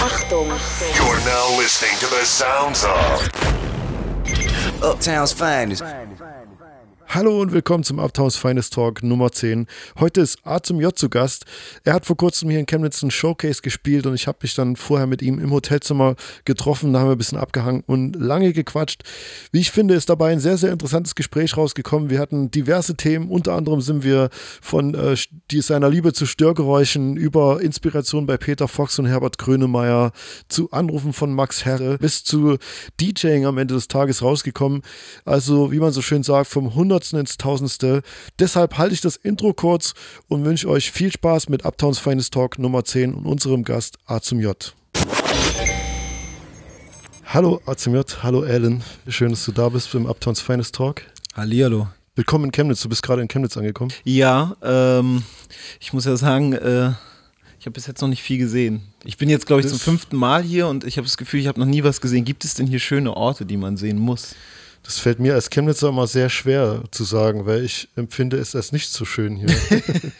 Achtung. You're now listening to the sounds of Uptown's finest. Hallo und willkommen zum Uptowns Finest Talk Nummer 10. Heute ist A zum J zu Gast. Er hat vor kurzem hier in Chemnitz einen Showcase gespielt und ich habe mich dann vorher mit ihm im Hotelzimmer getroffen. Da haben wir ein bisschen abgehangen und lange gequatscht. Wie ich finde, ist dabei ein sehr, sehr interessantes Gespräch rausgekommen. Wir hatten diverse Themen. Unter anderem sind wir von äh, seiner Liebe zu Störgeräuschen über Inspiration bei Peter Fox und Herbert Grönemeyer zu Anrufen von Max Herre bis zu DJing am Ende des Tages rausgekommen. Also, wie man so schön sagt, vom 100 ins Tausendste. Deshalb halte ich das Intro kurz und wünsche euch viel Spaß mit Uptowns Finest Talk Nummer 10 und unserem Gast A zum J. Hallo A zum J, hallo Alan. Schön, dass du da bist beim Uptowns Finest Talk. Hallihallo. Willkommen in Chemnitz, du bist gerade in Chemnitz angekommen. Ja, ähm, ich muss ja sagen, äh, ich habe bis jetzt noch nicht viel gesehen. Ich bin jetzt, glaube ich, zum fünften Mal hier und ich habe das Gefühl, ich habe noch nie was gesehen. Gibt es denn hier schöne Orte, die man sehen muss? Das fällt mir als Chemnitzer immer sehr schwer zu sagen, weil ich empfinde es als nicht so schön hier.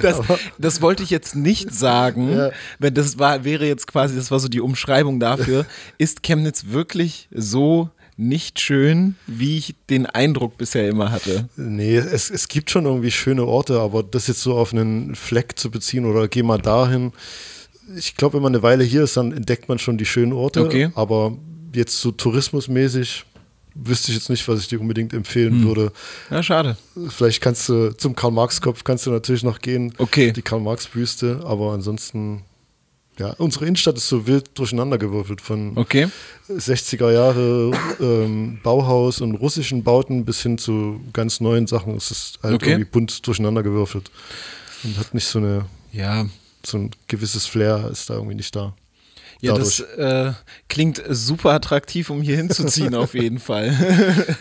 Das, das wollte ich jetzt nicht sagen, Ja. wenn das war, wäre jetzt quasi, das war so die Umschreibung dafür. Ist Chemnitz wirklich so nicht schön, wie ich den Eindruck bisher immer hatte? Nee, es, es gibt schon irgendwie schöne Orte, aber das jetzt so auf einen Fleck zu beziehen oder geh mal dahin. Ich glaube, wenn man eine Weile hier ist, dann entdeckt man schon die schönen Orte. Okay. Aber jetzt so tourismusmäßig wüsste ich jetzt nicht, was ich dir unbedingt empfehlen würde. Ja, schade. Vielleicht kannst du zum Karl-Marx-Kopf kannst du natürlich noch gehen. Okay. Die Karl-Marx-Büste, aber ansonsten, ja, unsere Innenstadt ist so wild durcheinandergewürfelt von Okay. 60er Jahre ähm, Bauhaus und russischen Bauten bis hin zu ganz neuen Sachen. Es ist halt Okay. irgendwie bunt durcheinandergewürfelt und hat nicht so eine Ja, so ein gewisses Flair ist da irgendwie nicht da. Ja das äh, klingt super attraktiv, um hier hinzuziehen, auf jeden Fall.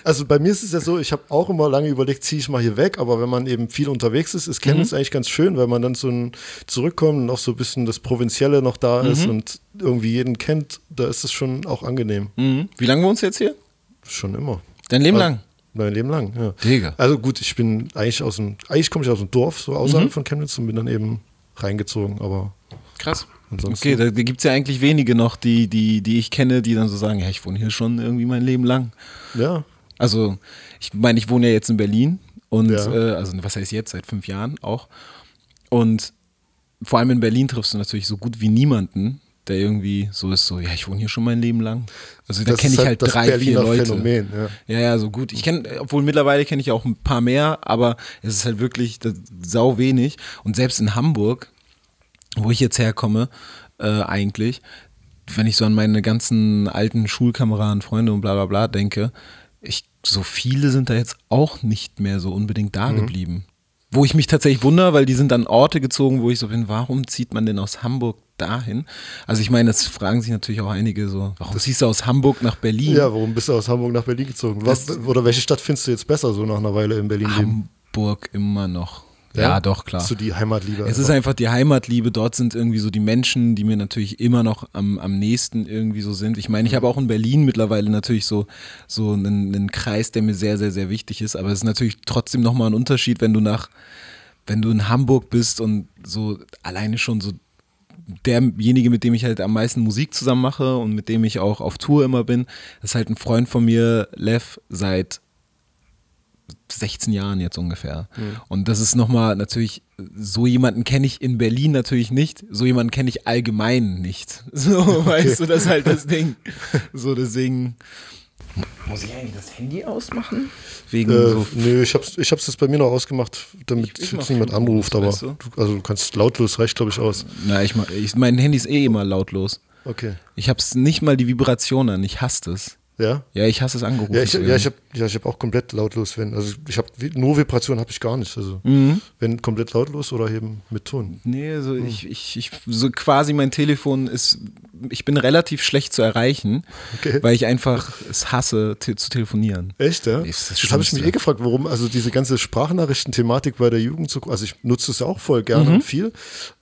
Also bei mir ist es ja so, ich habe auch immer lange überlegt, ziehe ich mal hier weg, aber wenn man eben viel unterwegs ist, ist Mhm. Chemnitz eigentlich ganz schön, weil man dann so ein zurückkommt und auch so ein bisschen das Provinzielle noch da ist Mhm. und irgendwie jeden kennt, da ist es schon auch angenehm. Mhm. Wie lange wohnst du jetzt hier? Schon immer. Dein Leben lang? Mein Leben lang, ja. Digga. Also gut, ich bin eigentlich aus dem, eigentlich komme ich aus dem Dorf, so außerhalb Mhm. von Chemnitz und bin dann eben reingezogen, aber Krass. Ansonsten. Okay, da, da gibt es ja eigentlich wenige noch, die, die, die ich kenne, die dann so sagen, ja, ich wohne hier schon irgendwie mein Leben lang. Ja, Also, ich meine, ich wohne ja jetzt in Berlin und, Ja. äh, also was heißt jetzt, seit fünf Jahren auch. Und vor allem in Berlin triffst du natürlich so gut wie niemanden, der irgendwie so ist, so, ja, ich wohne hier schon mein Leben lang. Also da kenne ich halt das drei, Berliner vier Leute. Phänomen, ja. Ja, ja, so gut. Ich kenne, obwohl mittlerweile kenne ich auch ein paar mehr, aber es ist halt wirklich das, sau wenig. Und selbst in Hamburg, wo ich jetzt herkomme, äh, eigentlich, wenn ich so an meine ganzen alten Schulkameraden, Freunde und bla bla bla denke, ich, so viele sind da jetzt auch nicht mehr so unbedingt da geblieben. Wo ich mich tatsächlich wundere, weil die sind an Orte gezogen, wo ich so bin, warum zieht man denn aus Hamburg dahin? Also ich meine, das fragen sich natürlich auch einige so, warum ziehst du aus Hamburg nach Berlin? Ja, warum bist du aus Hamburg nach Berlin gezogen? Was, Das- oder welche Stadt findest du jetzt besser, so nach einer Weile in Berlin leben? Hamburg immer noch. Ja, doch, klar. So die Heimatliebe. Es ist einfach. einfach die Heimatliebe. Dort sind irgendwie so die Menschen, die mir natürlich immer noch am, am nächsten irgendwie so sind. Ich meine, ich habe auch in Berlin mittlerweile natürlich so, so einen, einen Kreis, der mir sehr, sehr, sehr wichtig ist. Aber es ist natürlich trotzdem nochmal ein Unterschied, wenn du nach, wenn du in Hamburg bist und so alleine schon so derjenige, mit dem ich halt am meisten Musik zusammen mache und mit dem ich auch auf Tour immer bin, ist halt ein Freund von mir, Lev, seit 16 Jahren jetzt ungefähr. Und das ist nochmal natürlich, so jemanden kenne ich in Berlin natürlich nicht, so jemanden kenne ich allgemein nicht. So, weißt du, das ist halt das Ding. So, deswegen. Muss ich eigentlich das Handy ausmachen? Wegen Äh, so. nö, ich hab's, ich hab's jetzt bei mir noch ausgemacht, damit Ich- ich jetzt niemand anruft, aber weißt du? du, also du kannst lautlos, reicht glaube ich aus. Na, ich, mach- ich mein Handy ist eh immer lautlos. Okay. Ich hab's nicht mal die Vibration an, ich hasse es. Ja? Ja, ich hasse es angerufen. Ja, ich, ja, ich habe ja, ich hab auch komplett lautlos, wenn. Also ich habe nur Vibration habe ich gar nicht. Also Mhm. wenn komplett lautlos oder eben mit Ton. Nee, so ich, ich, ich, so quasi mein Telefon ist, ich bin relativ schlecht zu erreichen, Okay. weil ich einfach es hasse, te zu telefonieren. Echt, ja? Das ist das Das habe ich mich eh gefragt, warum, also diese ganze Sprachnachrichten-Thematik bei der Jugend so, also ich nutze es ja auch voll gerne Mhm. und viel,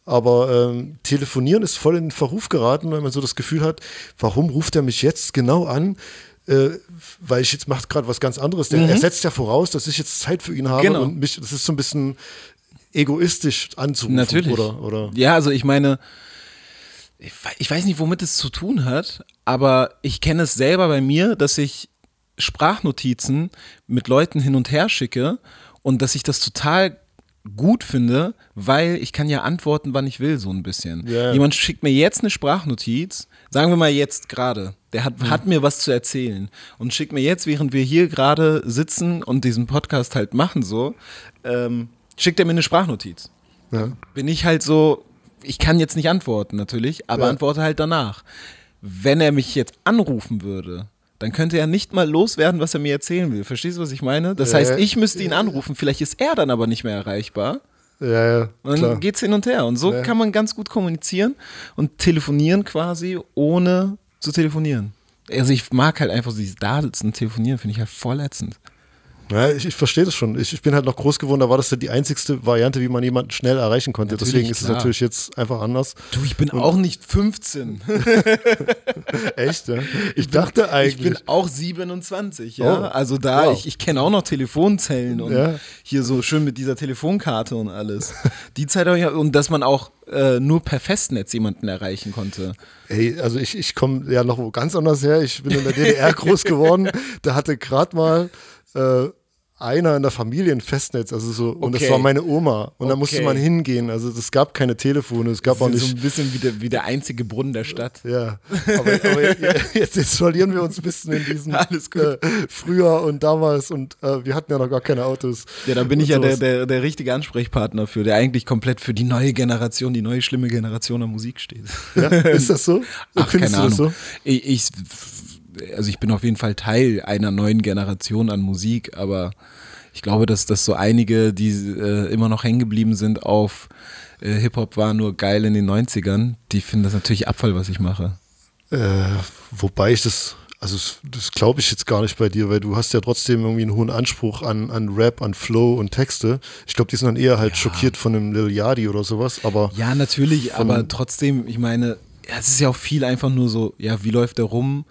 aber ähm, telefonieren ist voll in den Verruf geraten, weil man so das Gefühl hat, warum ruft er mich jetzt genau an? Äh, weil ich jetzt macht gerade was ganz anderes. Der, Er setzt ja voraus, dass ich jetzt Zeit für ihn habe Mhm. Genau. und mich, das ist so ein bisschen egoistisch anzurufen. Natürlich. Oder, oder Ja, also ich meine, ich, wei- ich weiß nicht, womit es zu tun hat, aber ich kenne es selber bei mir, dass ich Sprachnotizen mit Leuten hin und her schicke und dass ich das total gut finde, weil ich kann ja antworten, wann ich will, so ein bisschen. Ja. Jemand schickt mir jetzt eine Sprachnotiz, sagen wir mal jetzt gerade, der hat, hat mir was zu erzählen und schickt mir jetzt, während wir hier gerade sitzen und diesen Podcast halt machen so, ähm, schickt er mir eine Sprachnotiz Ja. bin ich halt so, ich kann jetzt nicht antworten natürlich, aber Ja. antworte halt danach. Wenn er mich jetzt anrufen würde, dann könnte er nicht mal loswerden, was er mir erzählen will. Verstehst du, was ich meine? Das heißt, ich müsste ihn anrufen, vielleicht ist er dann aber nicht mehr erreichbar. Ja, ja, Und dann klar. geht's hin und her. Und so Ja. kann man ganz gut kommunizieren und telefonieren quasi, ohne zu telefonieren. Also ich mag halt einfach so dieses Dasitzen, telefonieren, finde ich halt voll ätzend. Ja, ich, ich verstehe das schon. Ich, ich bin halt noch groß geworden, da war das ja die einzigste Variante, wie man jemanden schnell erreichen konnte. Natürlich, Deswegen ist es klar. natürlich jetzt einfach anders. Du, ich bin auch nicht 15. Echt, ja? Ich dachte eigentlich. Ich bin auch 27, ja. Oh, also da, wow. ich, ich kenne auch noch Telefonzellen und Ja. hier so schön mit dieser Telefonkarte und alles. Die Zeit habe ich, und dass man auch äh, nur per Festnetz jemanden erreichen konnte. Ey, also ich, ich komme ja noch ganz anders her. Ich bin in der DDR groß geworden. Da hatte gerade mal äh, einer in der Familie ein Festnetz, also so, und das Okay. war meine Oma. Und da musste Okay. man hingehen. Also es gab keine Telefone, es gab auch So nicht. ein bisschen wie der, wie der einzige Brunnen der Stadt. Ja, aber, aber jetzt, jetzt verlieren wir uns ein bisschen in diesem Alles gut. Äh, früher und damals und äh, wir hatten ja noch gar keine Autos. Ja, da bin ich ja der, der, der richtige Ansprechpartner für, der eigentlich komplett für die neue Generation, die neue schlimme Generation an Musik steht. Ja, ist das so? Ach, Findest keine das Ahnung. so? Ich, ich, also ich bin auf jeden Fall Teil einer neuen Generation an Musik, aber ich glaube, dass das so einige, die äh, immer noch hängen geblieben sind auf äh, Hip-Hop war nur geil in den 90ern, die finden das natürlich Abfall, was ich mache. Äh, wobei ich das, also das, glaube ich jetzt gar nicht bei dir, weil du hast ja trotzdem irgendwie einen hohen Anspruch an, an Rap, an Flow und Texte. Ich glaube, die sind dann eher halt schockiert von einem Lil Yachty oder sowas, aber Ja, natürlich, aber trotzdem, ich meine, ja, es ist ja auch viel einfach nur so, ja, wie läuft der rum?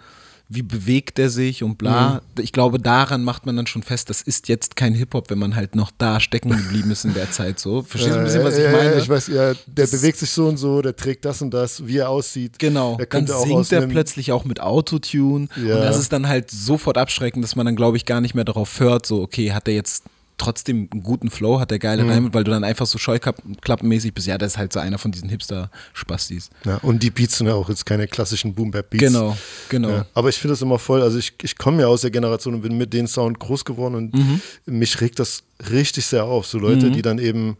Wie bewegt er sich und bla. Mhm. Ich glaube, daran macht man dann schon fest, das ist jetzt kein Hip-Hop, wenn man halt noch da stecken geblieben ist in der Zeit so. Verstehst du ein bisschen, was ich meine? Ja, ich weiß, ja, der Das- bewegt sich so und so, der trägt das und das, wie er aussieht. Genau, Der dann singt er plötzlich auch mit Autotune Ja. und das ist dann halt sofort abschreckend, dass man dann, glaube ich, gar nicht mehr darauf hört, so, okay, hat er jetzt trotzdem einen guten Flow, hat er geile Mhm. Reime, weil du dann einfach so scheuklappenmäßig bist, ja, das ist halt so einer von diesen Hipster-Spastis. Ja, und die Beats sind ja auch jetzt keine klassischen Boom-Bap-Beats. Genau, genau. Ja, aber ich finde das immer voll, also ich, ich komme ja aus der Generation und bin mit dem Sound groß geworden und Mhm. mich regt das richtig sehr auf. So Leute, die dann eben,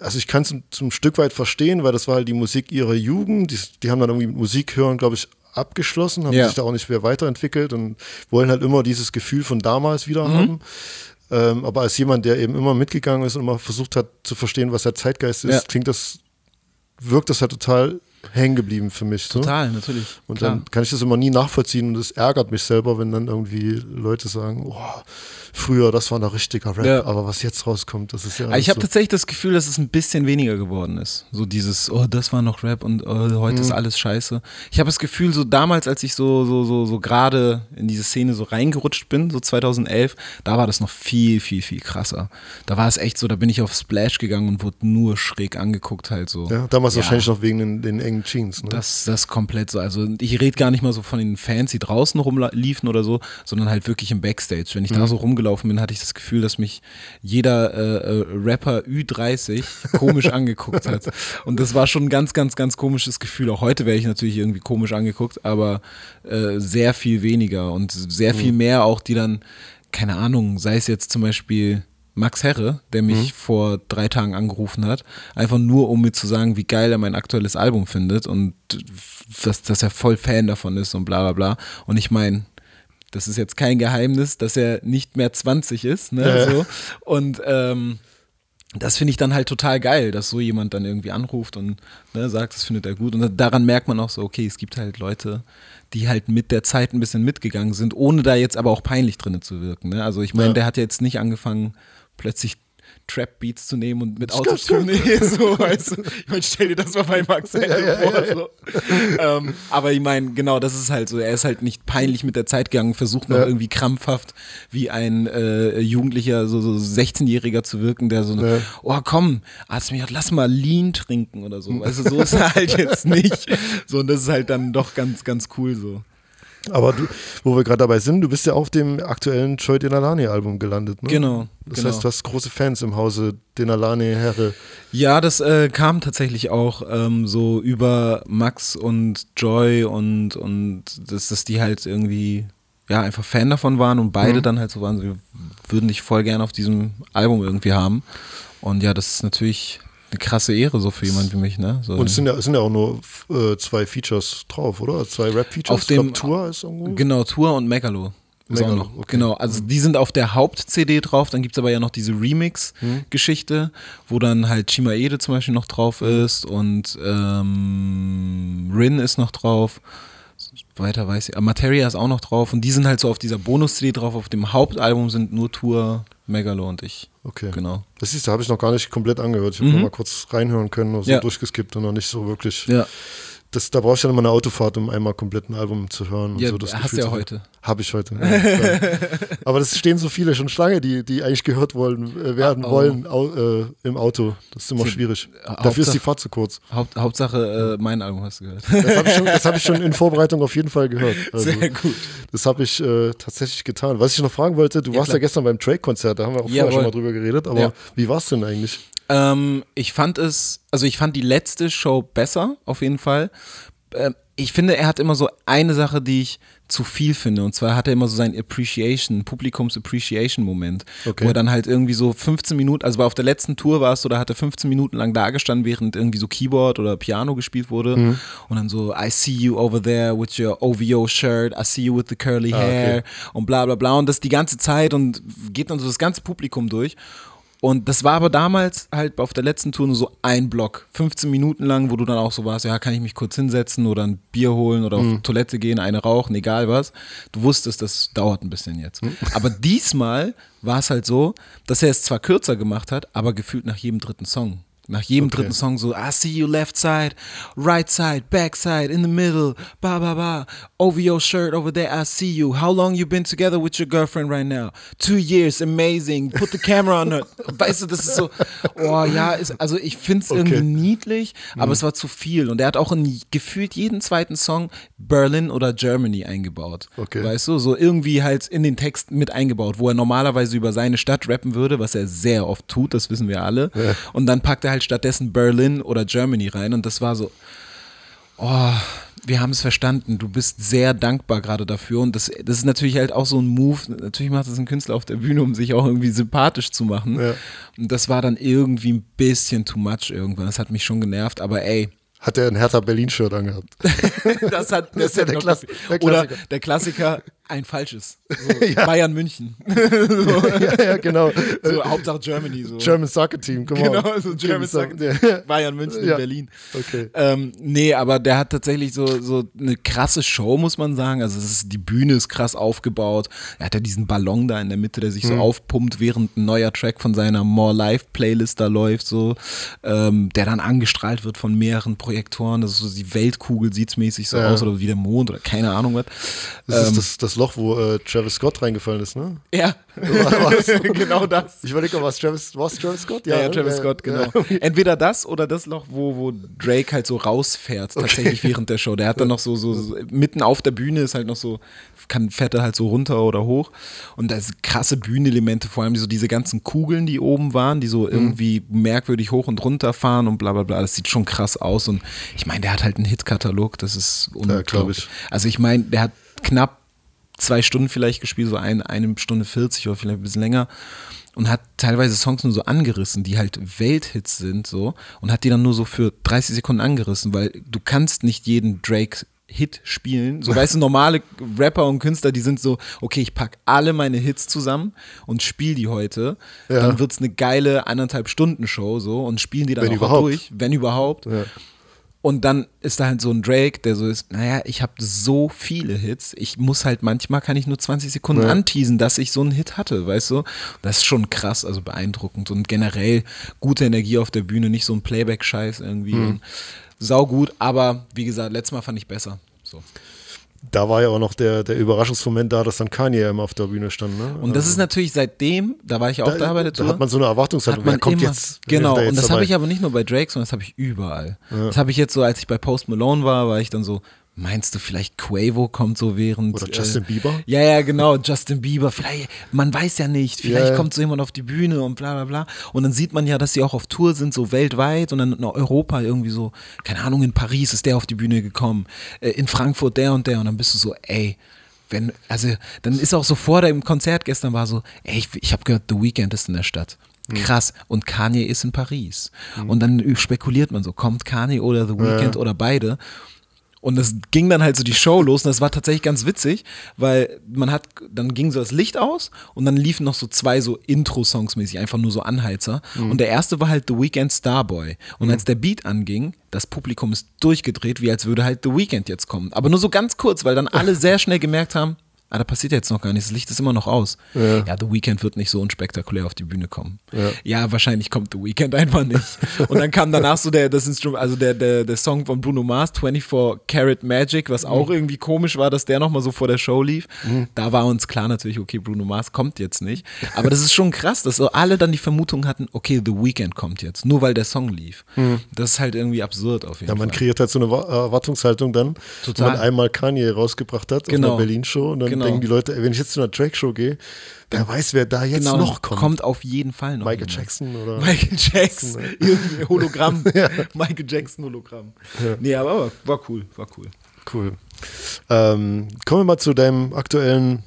also ich kann es zum, zum Stück weit verstehen, weil das war halt die Musik ihrer Jugend. Die, die haben dann irgendwie mit Musik hören, glaube ich, abgeschlossen, haben Ja. sich da auch nicht mehr weiterentwickelt und wollen halt immer dieses Gefühl von damals wieder Mhm. haben. Ähm, aber als jemand, der eben immer mitgegangen ist und immer versucht hat zu verstehen, was der Zeitgeist ist, Ja. klingt das, wirkt das halt total hängen geblieben für mich. So. Total, natürlich. Und klar. dann kann ich das immer nie nachvollziehen und es ärgert mich selber, wenn dann irgendwie Leute sagen, oh, früher, das war noch richtiger Rap, Ja. aber was jetzt rauskommt, das ist ja Aber ich habe so. tatsächlich das Gefühl, dass es ein bisschen weniger geworden ist. So dieses, oh, das war noch Rap und oh, heute Mhm. ist alles scheiße. Ich habe das Gefühl, so damals, als ich so, so, so, so gerade in diese Szene so reingerutscht bin, so 2011, da war das noch viel, viel, viel krasser. Da war es echt so, da bin ich auf Splash gegangen und wurde nur schräg angeguckt halt so. ja, damals Ja. wahrscheinlich noch wegen den, den engen Jeans. Ne? Das, das komplett so. Also ich rede gar nicht mal so von den Fans, die draußen rumliefen oder so, sondern halt wirklich im Backstage. Wenn ich Mhm. da so rumgelaufen bin, hatte ich das Gefühl, dass mich jeder äh, äh, Rapper Ü30 komisch angeguckt hat. Und das war schon ein ganz, ganz, ganz komisches Gefühl. Auch heute wäre ich natürlich irgendwie komisch angeguckt, aber äh, sehr viel weniger und sehr viel Mhm. mehr auch, die dann, keine Ahnung, sei es jetzt zum Beispiel Max Herre, der mich Mhm. vor drei Tagen angerufen hat, einfach nur um mir zu sagen, wie geil er mein aktuelles Album findet und dass, dass er voll Fan davon ist und bla bla bla. Und ich meine, das ist jetzt kein Geheimnis, dass er nicht mehr 20 ist, ne? Ja. So. Und ähm, das finde ich dann halt total geil, dass so jemand dann irgendwie anruft und ne, sagt, das findet er gut. Und daran merkt man auch so, okay, es gibt halt Leute, die halt mit der Zeit ein bisschen mitgegangen sind, ohne da jetzt aber auch peinlich drin zu wirken. Ne? Also ich meine, Ja. der hat jetzt nicht angefangen, plötzlich Trap-Beats zu nehmen und mit Autotune so, weißt du. Ich meine, stell dir das mal bei Max Herre vor. So. Ähm, aber ich meine, genau, das ist halt so. Er ist halt nicht peinlich mit der Zeit gegangen, versucht noch Ja. irgendwie krampfhaft wie ein äh, Jugendlicher, so, so 16-Jähriger zu wirken, der so, Ja. oh komm, Asmir, lass mal Lean trinken oder so. Weißt du, so ist er halt jetzt nicht. So, und das ist halt dann doch ganz, ganz cool so. Aber du, wo wir gerade dabei sind, du bist ja auf dem aktuellen Joy Denalani Album gelandet, ne? Genau, Das genau. heißt, du hast große Fans im Hause Denalani Herre. Ja, das äh, kam tatsächlich auch ähm, so über Max und Joy und, und dass, dass die halt irgendwie ja einfach Fan davon waren und beide dann halt so waren, sie würden dich voll gerne auf diesem Album irgendwie haben. Und ja, das ist natürlich eine krasse Ehre so für jemanden wie mich, ne? So, Und es sind ja, es sind ja auch nur äh, zwei Features drauf, oder? Zwei Rap-Features. Auf dem- glaub, Tour ist irgendwo. Genau, Tour und Megalo. Megalo, noch. okay. Mhm. Genau, also die sind auf der Haupt-CD drauf, dann gibt es aber ja noch diese Remix-Geschichte, wo dann halt Chimaede zum Beispiel noch drauf Mhm. ist und ähm, Rin ist noch drauf. Weiter weiß ich. Materia ist auch noch drauf und die sind halt so auf dieser Bonus-CD drauf. Auf dem Hauptalbum sind nur Tour, Megalo und ich. Okay. Genau. Das siehst du, habe ich noch gar nicht komplett angehört. Ich habe nur mal kurz reinhören können, so Ja. durchgeskippt und noch nicht so wirklich. Ja. Das, da brauchst du dann immer eine Autofahrt, um einmal komplett ein Album zu hören. Und Ja, so das hast Gefühl du ja heute. Habe ich heute. Ja. Aber das stehen so viele schon Schlange, die, die eigentlich gehört wollen, äh, werden Oh. wollen au, äh, im Auto. Das ist immer schwierig. äh, Dafür ist die Hauptsache- Fahrt zu kurz. Haupt, Hauptsache, äh, mein Album hast du gehört. Das habe ich, schon- das hab ich schon in Vorbereitung auf jeden Fall gehört. Also, Sehr gut. Das habe ich äh, tatsächlich getan. Was ich noch fragen wollte, du warst klar. ja gestern beim Drake-Konzert, da haben wir auch vorher Jawohl. schon mal drüber geredet, aber Ja. wie war es denn eigentlich? Ähm, ich fand es, also ich fand die letzte Show besser, auf jeden Fall. Ähm, ich finde, er hat immer so eine Sache, die ich zu viel finde. Und zwar hat er immer so seinen Appreciation, Publikums-Appreciation-Moment. Okay. Wo er dann halt irgendwie so 15 Minuten, also auf der letzten Tour war es so, da hat er 15 Minuten lang dagestanden, während irgendwie so Keyboard oder Piano gespielt wurde. Mhm. Und dann so, I see you over there with your OVO shirt, I see you with the curly Ah, hair okay. und bla bla bla. Und das die ganze Zeit und geht dann so das ganze Publikum durch. Und das war aber damals halt auf der letzten Tour nur so ein Block, 15 Minuten lang, wo du dann auch so warst, ja, kann ich mich kurz hinsetzen oder ein Bier holen oder auf Toilette gehen, eine rauchen, egal was. Du wusstest, das dauert ein bisschen jetzt. Aber diesmal war es halt so, dass er es zwar kürzer gemacht hat, aber gefühlt nach jedem dritten Song. Nach jedem Okay. dritten Song so, I see you left side, right side, back side, in the middle, ba ba ba, OVO shirt over there, I see you. How long you been together with your girlfriend right now? Two years, amazing. Put the camera on her. Weißt du, das ist so, oh ja, ist, also ich finde es Okay. Mhm. irgendwie niedlich, aber es war zu viel. Und er hat auch in gefühlt jeden zweiten Song Berlin oder Germany eingebaut. Okay. Weißt du, so irgendwie halt in den Text mit eingebaut, wo er normalerweise über seine Stadt rappen würde, was er sehr oft tut, das wissen wir alle. Und dann packt er halt stattdessen Berlin oder Germany rein und das war so, oh, wir haben es verstanden. Du bist sehr dankbar gerade dafür. Und das, das ist natürlich halt auch so ein Move. Natürlich macht das ein Künstler auf der Bühne, um sich auch irgendwie sympathisch zu machen. Ja. Und das war dann irgendwie ein bisschen too much irgendwann. Das hat mich schon genervt, aber ey. Hat er ein Hertha Berlin-Shirt angehabt? Das hat Das ist ja der Klass- der Oder Klassiker. der Klassiker, ein falsches. So, Bayern München. ja, ja, genau. So, Hauptsache Germany. So. German Soccer Team, come on. Genau, so German Soccer. Ja. Bayern München Ja. in Berlin. Okay. Ähm, nee, aber der hat tatsächlich so, so eine krasse Show, muss man sagen. Also es ist, die Bühne ist krass aufgebaut. Er hat ja diesen Ballon da in der Mitte, der sich Mhm. so aufpumpt, während ein neuer Track von seiner More Life Playlist da läuft, so, ähm, der dann angestrahlt wird von mehreren Projektoren. Das ist so die Weltkugel sieht's mäßig so Ja. aus oder wie der Mond oder keine Ahnung was. Das Ähm, ist das, das Loch, wo äh, Travis Scott reingefallen ist, ne? Ja, War- war das genau das. Ich überlege, was Travis, was Travis Scott? Ja, ja, ne? Travis Scott, genau. Entweder das oder das Loch, wo, wo Drake halt so rausfährt, tatsächlich während der Show. Der hat dann noch so, so, so, mitten auf der Bühne ist halt noch so, kann, fährt er halt so runter oder hoch. Und da sind krasse Bühnenelemente, vor allem so diese ganzen Kugeln, die oben waren, die Mhm. so irgendwie merkwürdig hoch und runter fahren und bla bla bla. Das sieht schon krass aus. Und ich meine, der hat halt einen Hitkatalog, das ist glaub unglaublich. ich. Also ich meine, der hat knapp zwei Stunden vielleicht gespielt, so ein, eine Stunde 40 oder vielleicht ein bisschen länger und hat teilweise Songs nur so angerissen, die halt Welthits sind so und hat die dann nur so für 30 Sekunden angerissen, weil du kannst nicht jeden Drake Hit spielen. So weißt du, normale Rapper und Künstler, die sind so, okay, ich pack alle meine Hits zusammen und spiel die heute. Ja. Dann wird's eine geile anderthalb Stunden Show so und spielen die dann Wenn auch überhaupt. durch, wenn überhaupt. Ja. Und dann ist da halt so ein Drake, der so ist, naja, ich habe so viele Hits, ich muss halt manchmal, kann ich nur 20 Sekunden Ja. anteasen, dass ich so einen Hit hatte, weißt du? Das ist schon krass, also beeindruckend und generell gute Energie auf der Bühne, nicht so ein Playback-Scheiß irgendwie. Mhm. Sau gut, aber wie gesagt, letztes Mal fand ich besser. So. Da war ja auch noch der, der Überraschungsmoment da, dass dann Kanye immer auf der Bühne stand. Ne? Und das ist natürlich seitdem, da war ich auch da, bei der Tour. Da hat man so eine Erwartungshaltung, wer kommt immer, jetzt? Genau, da und jetzt das habe ich aber nicht nur bei Drake, sondern das habe ich überall. Das habe ich jetzt so, als ich bei Post Malone war, war ich dann so, meinst du vielleicht Quavo kommt so während. Oder Justin Bieber? Ja, ja, genau, Justin Bieber. Vielleicht, man weiß ja nicht, vielleicht Ja, ja. kommt so jemand auf die Bühne und bla bla bla. Und dann sieht man ja, dass sie auch auf Tour sind, so weltweit und dann in Europa irgendwie so, keine Ahnung, in Paris ist der auf die Bühne gekommen, äh, in Frankfurt der und der und dann bist du so, ey. Wenn, also, dann ist auch so vor dem Konzert gestern war so, ey, ich, ich habe gehört, The Weeknd ist in der Stadt. Hm. Krass. Und Kanye ist in Paris. Und dann spekuliert man so, kommt Kanye oder The Weeknd oder beide? Und es ging dann halt so die Show los und das war tatsächlich ganz witzig, weil man hat, dann ging so das Licht aus und dann liefen noch so zwei so Intro-Songs mäßig, einfach nur so Anheizer. Und der erste war halt The Weeknd Starboy. Und als der Beat anging, das Publikum ist durchgedreht, wie als würde halt The Weeknd jetzt kommen. Aber nur so ganz kurz, weil dann alle sehr schnell gemerkt haben, ah, da passiert jetzt noch gar nichts, das Licht ist immer noch aus. Ja, The Weeknd wird nicht so unspektakulär auf die Bühne kommen. Ja, wahrscheinlich kommt The Weeknd einfach nicht. Und dann kam danach so der, das Instrument, also der, der, der Song von Bruno Mars, 24 Karat Magic, was auch irgendwie komisch war, dass der nochmal so vor der Show lief. Da war uns klar natürlich, okay, Bruno Mars kommt jetzt nicht. Aber das ist schon krass, dass so alle dann die Vermutung hatten, okay, The Weeknd kommt jetzt, nur weil der Song lief. Das ist halt irgendwie absurd auf jeden Ja, man Fall. kreiert halt so eine Wa- Erwartungshaltung dann, Total. wenn man einmal Kanye rausgebracht hat auf Genau. einer Berlin-Show und dann Genau. Denken die Leute, wenn ich jetzt zu einer Drake-Show gehe, wer weiß, wer da jetzt Genau, noch kommt. auf jeden Fall noch. Michael jemand. Jackson oder Michael Jackson, irgendwie Hologramm. Michael Jackson Hologramm. Nee, aber war, cool, war cool. Cool. Ähm, kommen wir mal zu deinem aktuellen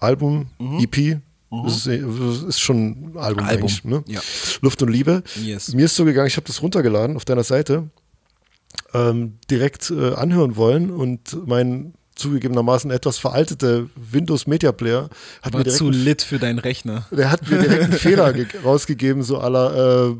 Album, EP. Das ist, das ist schon ein Album, Mhm. Album, eigentlich. Ne? ja. Luft und Liebe. Yes. Mir ist so gegangen, ich habe das runtergeladen auf deiner Seite, ähm, direkt äh, anhören wollen und mein zugegebenermaßen etwas veraltete Windows Media Player hat mir War direkt zu lit für deine Rechner. der hat mir direkt einen Fehler ge- rausgegeben, so aller äh,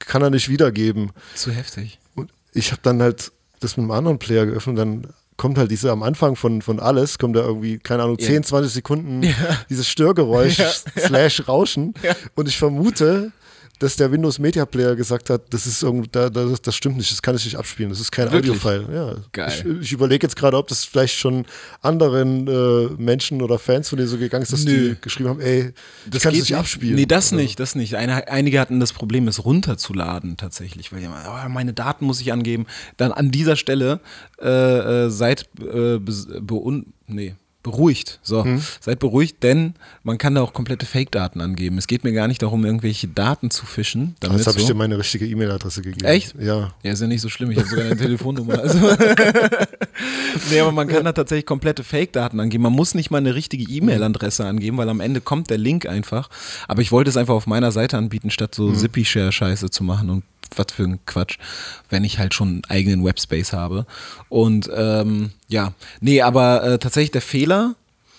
kann er nicht wiedergeben. Zu heftig. Und ich habe dann halt das mit einem anderen Player geöffnet, dann kommt halt diese am Anfang von, von alles, kommt da irgendwie, keine Ahnung, 10, 20 Sekunden dieses Störgeräusch Ja. slash Rauschen. Und ich vermute, dass der Windows Media Player gesagt hat, das ist irgend, da, das, das stimmt nicht, das kann ich nicht abspielen, das ist kein? Audiofile. Ja. Geil. Ich, ich überlege jetzt gerade, ob das vielleicht schon anderen äh, Menschen oder Fans von dir so gegangen ist, dass Nö. die geschrieben haben, ey, Das kann es geht nicht abspielen. Nee, das nicht, das nicht. Eine, einige hatten das Problem, es runterzuladen tatsächlich, weil die oh, meine Daten muss ich angeben. Dann an dieser Stelle äh, äh, seid äh, bes- beun nee, beruhigt. So, Hm. seid beruhigt, denn man kann da auch komplette Fake-Daten angeben. Es geht mir gar nicht darum, irgendwelche Daten zu fischen. Damit Jetzt habe ich so. dir meine richtige E-Mail-Adresse gegeben. Echt? Ja. Ja, ist ja nicht so schlimm. Ich habe sogar eine Telefonnummer. Also. nee, aber man kann da tatsächlich komplette Fake-Daten angeben. Man muss nicht mal eine richtige E-Mail-Adresse angeben, weil am Ende kommt der Link einfach. Aber ich wollte es einfach auf meiner Seite anbieten, statt so Zippy-Share-Scheiße zu machen und was für ein Quatsch, wenn ich halt schon einen eigenen Webspace habe. Und ähm, ja, nee, aber äh, tatsächlich der Fehler,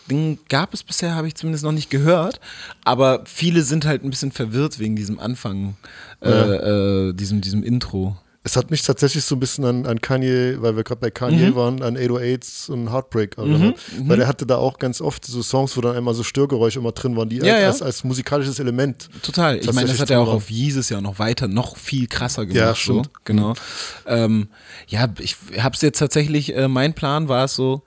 den gab es bisher, habe ich zumindest noch nicht gehört. Aber viele sind halt ein bisschen verwirrt wegen diesem Anfang, äh, äh, diesem, diesem Intro. Es hat mich tatsächlich so ein bisschen an, an Kanye, weil wir gerade bei Kanye Mhm. waren, an 808s und Heartbreak erinnert. Weil er hatte da auch ganz oft so Songs, wo dann einmal so Störgeräusche immer drin waren, die Ja, ja. als, als musikalisches Element. Total. Ich meine, das hat er auch auf Yeezus ja noch weiter, noch viel krasser gemacht. Ja, so. stimmt. Genau. Ähm, ja, ich habe es jetzt tatsächlich, äh, mein Plan war es so,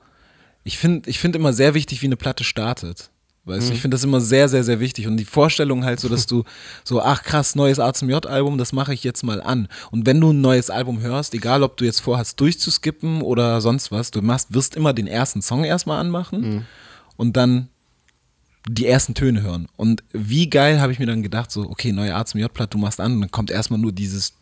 ich finde ich find immer sehr wichtig, wie eine Platte startet. Weißt du, ich finde das immer sehr, sehr, sehr wichtig. Und die Vorstellung halt so, dass du so, ach krass, neues A zum J-Album, das mache ich jetzt mal an. Und wenn du ein neues Album hörst, egal ob du jetzt vorhast, durchzuskippen oder sonst was, du machst, wirst immer den ersten Song erstmal anmachen und dann die ersten Töne hören. Und wie geil habe ich mir dann gedacht, so, okay, neue A zum J-Platt, du machst an und dann kommt erstmal nur dieses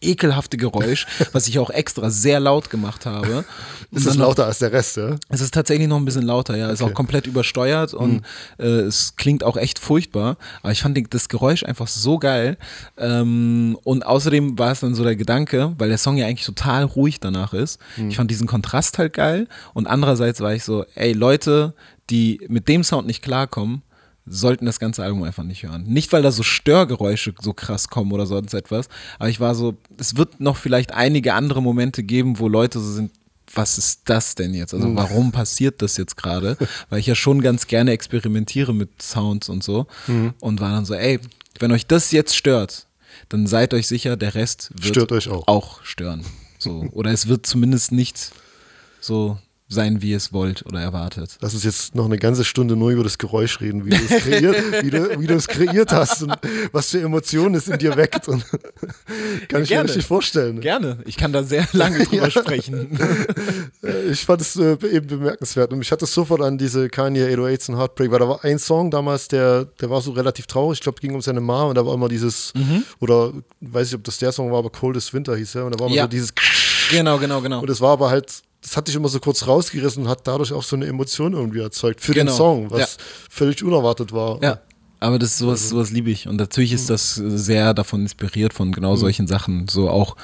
ekelhafte Geräusch, was ich auch extra sehr laut gemacht habe. Ist noch- lauter als der Rest, ja? es ist tatsächlich noch ein bisschen lauter, ja. Ist Okay. auch komplett übersteuert und äh, es klingt auch echt furchtbar. Aber ich fand das Geräusch einfach so geil. Ähm, und außerdem war es dann so der Gedanke, weil der Song ja eigentlich total ruhig danach ist. Ich fand diesen Kontrast halt geil. Und andererseits war ich so, ey, Leute, die mit dem Sound nicht klarkommen, sollten das ganze Album einfach nicht hören. Nicht, weil da so Störgeräusche so krass kommen oder sonst etwas, aber ich war so, es wird noch vielleicht einige andere Momente geben, wo Leute so sind, was ist das denn jetzt? Also warum passiert das jetzt gerade? Weil ich ja schon ganz gerne experimentiere mit Sounds und so und war dann so, ey, wenn euch das jetzt stört, dann seid euch sicher, der Rest wird auch. auch stören. So. Oder es wird zumindest nicht so sein, wie ihr es wollt oder erwartet. Lass uns jetzt noch eine ganze Stunde nur über das Geräusch reden, wie du es kreiert, wie du, wie du es kreiert hast und was für Emotionen es in dir weckt. Und kann ich mir richtig vorstellen. Gerne. Ich kann da sehr lange drüber sprechen. Ich fand es äh, eben bemerkenswert und mich hat es sofort an diese Kanye 808s und Heartbreak, weil da war ein Song damals, der, der war so relativ traurig, ich glaube, ging um seine Ma und da war immer dieses, Mhm. oder weiß ich, ob das der Song war, aber Coldest Winter hieß er und da war immer Ja. so dieses genau, genau, genau. und es war aber halt, das hat dich immer so kurz rausgerissen und hat dadurch auch so eine Emotion irgendwie erzeugt für Genau. den Song, was Ja. völlig unerwartet war. Ja. Aber das sowas, Also sowas liebe ich. Und natürlich Mhm. ist das sehr davon inspiriert, von genau solchen Sachen. So auch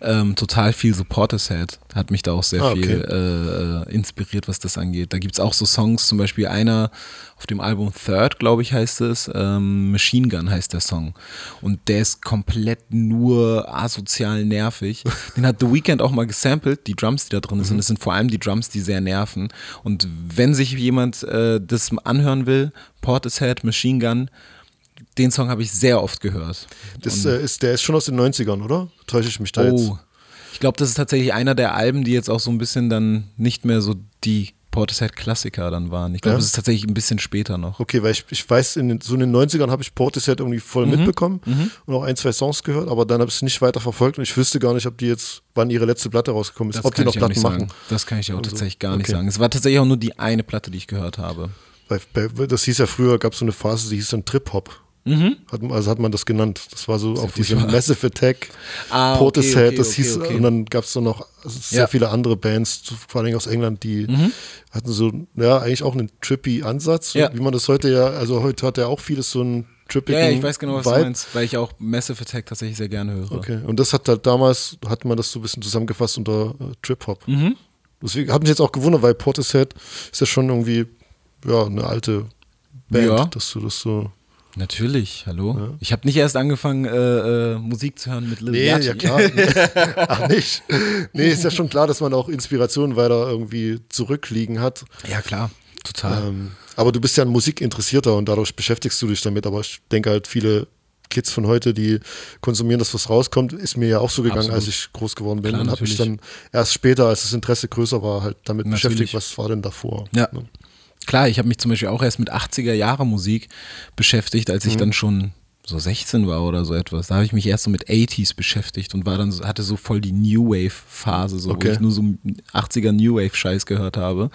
ähm, total viel so Portishead hat mich da auch sehr Ah, viel okay. äh, äh, inspiriert, was das angeht. Da gibt es auch so Songs, zum Beispiel einer auf dem Album Third, glaube ich, heißt es. Ähm, Machine Gun heißt der Song. Und der ist komplett nur asozial nervig. Den hat The Weeknd auch mal gesampelt, die Drums, die da drin Mhm. sind. Das sind vor allem die Drums, die sehr nerven. Und wenn sich jemand äh, das anhören will, Portishead, Machine Gun, den Song habe ich sehr oft gehört. Das äh, ist, der ist schon aus den 90ern, oder? Täusche ich mich da jetzt? Oh, ich glaube, das ist tatsächlich einer der Alben, die jetzt auch so ein bisschen dann nicht mehr so die Portishead-Klassiker dann waren. Ich glaube, Ja? es ist tatsächlich ein bisschen später noch. Okay, weil ich, ich weiß, in den, so in den 90ern habe ich Portishead irgendwie voll Mhm. mitbekommen und auch ein, zwei Songs gehört, aber dann habe ich es nicht weiter verfolgt und ich wüsste gar nicht, ob die jetzt, wann ihre letzte Platte rausgekommen ist, Das ob die noch nicht Platten sagen. machen. Das kann ich auch tatsächlich gar nicht okay. sagen. Es war tatsächlich auch nur die eine Platte, die ich gehört habe. Bei, bei, das hieß ja früher, gab es so eine Phase, die hieß dann Trip-Hop. Hat, man- also hat man das genannt. Das war so auf diese furchtbar. Massive Attack, Ah, Portishead, okay, das okay, hieß, okay. und dann gab es so noch sehr Ja. viele andere Bands, vor allem aus England, die hatten so, ja, eigentlich auch einen trippy Ansatz, Ja. wie man das heute ja, also heute hat ja auch vieles so einen trippigen Ja, ja, ich weiß genau, was Vibe. du meinst, weil ich auch Massive Attack tatsächlich sehr gerne höre. Okay, und das hat halt damals, hat man das so ein bisschen zusammengefasst unter äh, Trip-Hop. Mhm. Deswegen hat mich jetzt auch gewundert, weil Portishead ist ja schon irgendwie, ja, eine alte Band, Ja. dass du das so. Natürlich, hallo. Ich habe nicht erst angefangen, äh, äh, Musik zu hören mit Lil Nee, Yachty. ja klar. Ach nicht. Nee, ist ja schon klar, dass man auch Inspirationen weiter irgendwie zurückliegen hat. Ja, klar, total. Ähm, aber du bist ja ein Musikinteressierter und dadurch beschäftigst du dich damit. Aber ich denke halt, viele Kids von heute, die konsumieren das, was rauskommt, ist mir ja auch so gegangen, Absolut. als ich groß geworden bin. Klar, und habe mich dann erst später, als das Interesse größer war, halt damit Natürlich. beschäftigt, was war denn davor. Ja. Ne? Klar, ich habe mich zum Beispiel auch erst mit 80er Jahre Musik beschäftigt, als ich Mhm. dann schon so 16 war oder so etwas. Da habe ich mich erst so mit 80s beschäftigt und war dann so, hatte so voll die New Wave Phase, so, Okay. wo ich nur so 80er New Wave Scheiß gehört habe.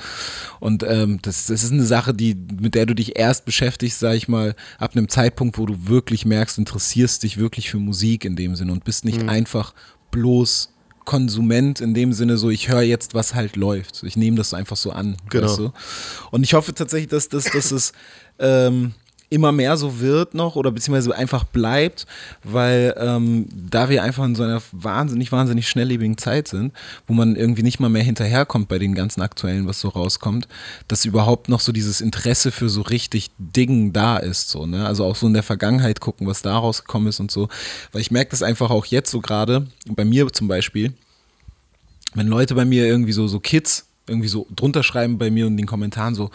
Und ähm, das, das ist eine Sache, die mit der du dich erst beschäftigst, sag ich mal, ab einem Zeitpunkt, wo du wirklich merkst, interessierst dich wirklich für Musik in dem Sinne und bist Mhm. nicht einfach bloß Konsument in dem Sinne so, ich höre jetzt, was halt läuft. Ich nehme das einfach so an. Genau. Weißt du? Und ich hoffe tatsächlich, dass, dass, dass es ähm, immer mehr so wird noch oder beziehungsweise einfach bleibt, weil ähm, da wir einfach in so einer wahnsinnig, wahnsinnig schnelllebigen Zeit sind, wo man irgendwie nicht mal mehr hinterherkommt bei den ganzen aktuellen, was so rauskommt, dass überhaupt noch so dieses Interesse für so richtig Dingen da ist. So, ne? Also auch so in der Vergangenheit gucken, was da rausgekommen ist und so. Weil ich merke das einfach auch jetzt so gerade, bei mir zum Beispiel, wenn Leute bei mir irgendwie so, so Kids irgendwie so drunter schreiben bei mir und in den Kommentaren so,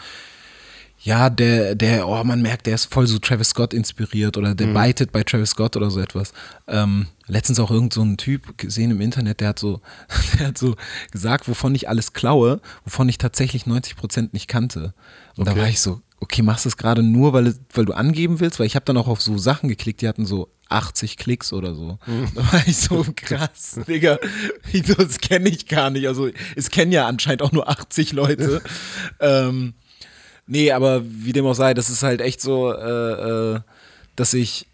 ja, der, der, oh, man merkt, der ist voll so Travis Scott inspiriert oder der bitet bei Travis Scott oder so etwas. Ähm, letztens auch irgend so ein Typ gesehen im Internet, der hat so, der hat so gesagt, wovon ich alles klaue, wovon ich tatsächlich 90 Prozent nicht kannte. Und da Okay. war ich so, okay, machst du es gerade nur, weil, weil du angeben willst? Weil ich habe dann auch auf so Sachen geklickt, die hatten so 80 Klicks oder so. Da war ich so krass, Digga, das kenne ich gar nicht. Also es kennen ja anscheinend auch nur 80 Leute. ähm, nee, aber wie dem auch sei, das ist halt echt so, äh, äh, dass ich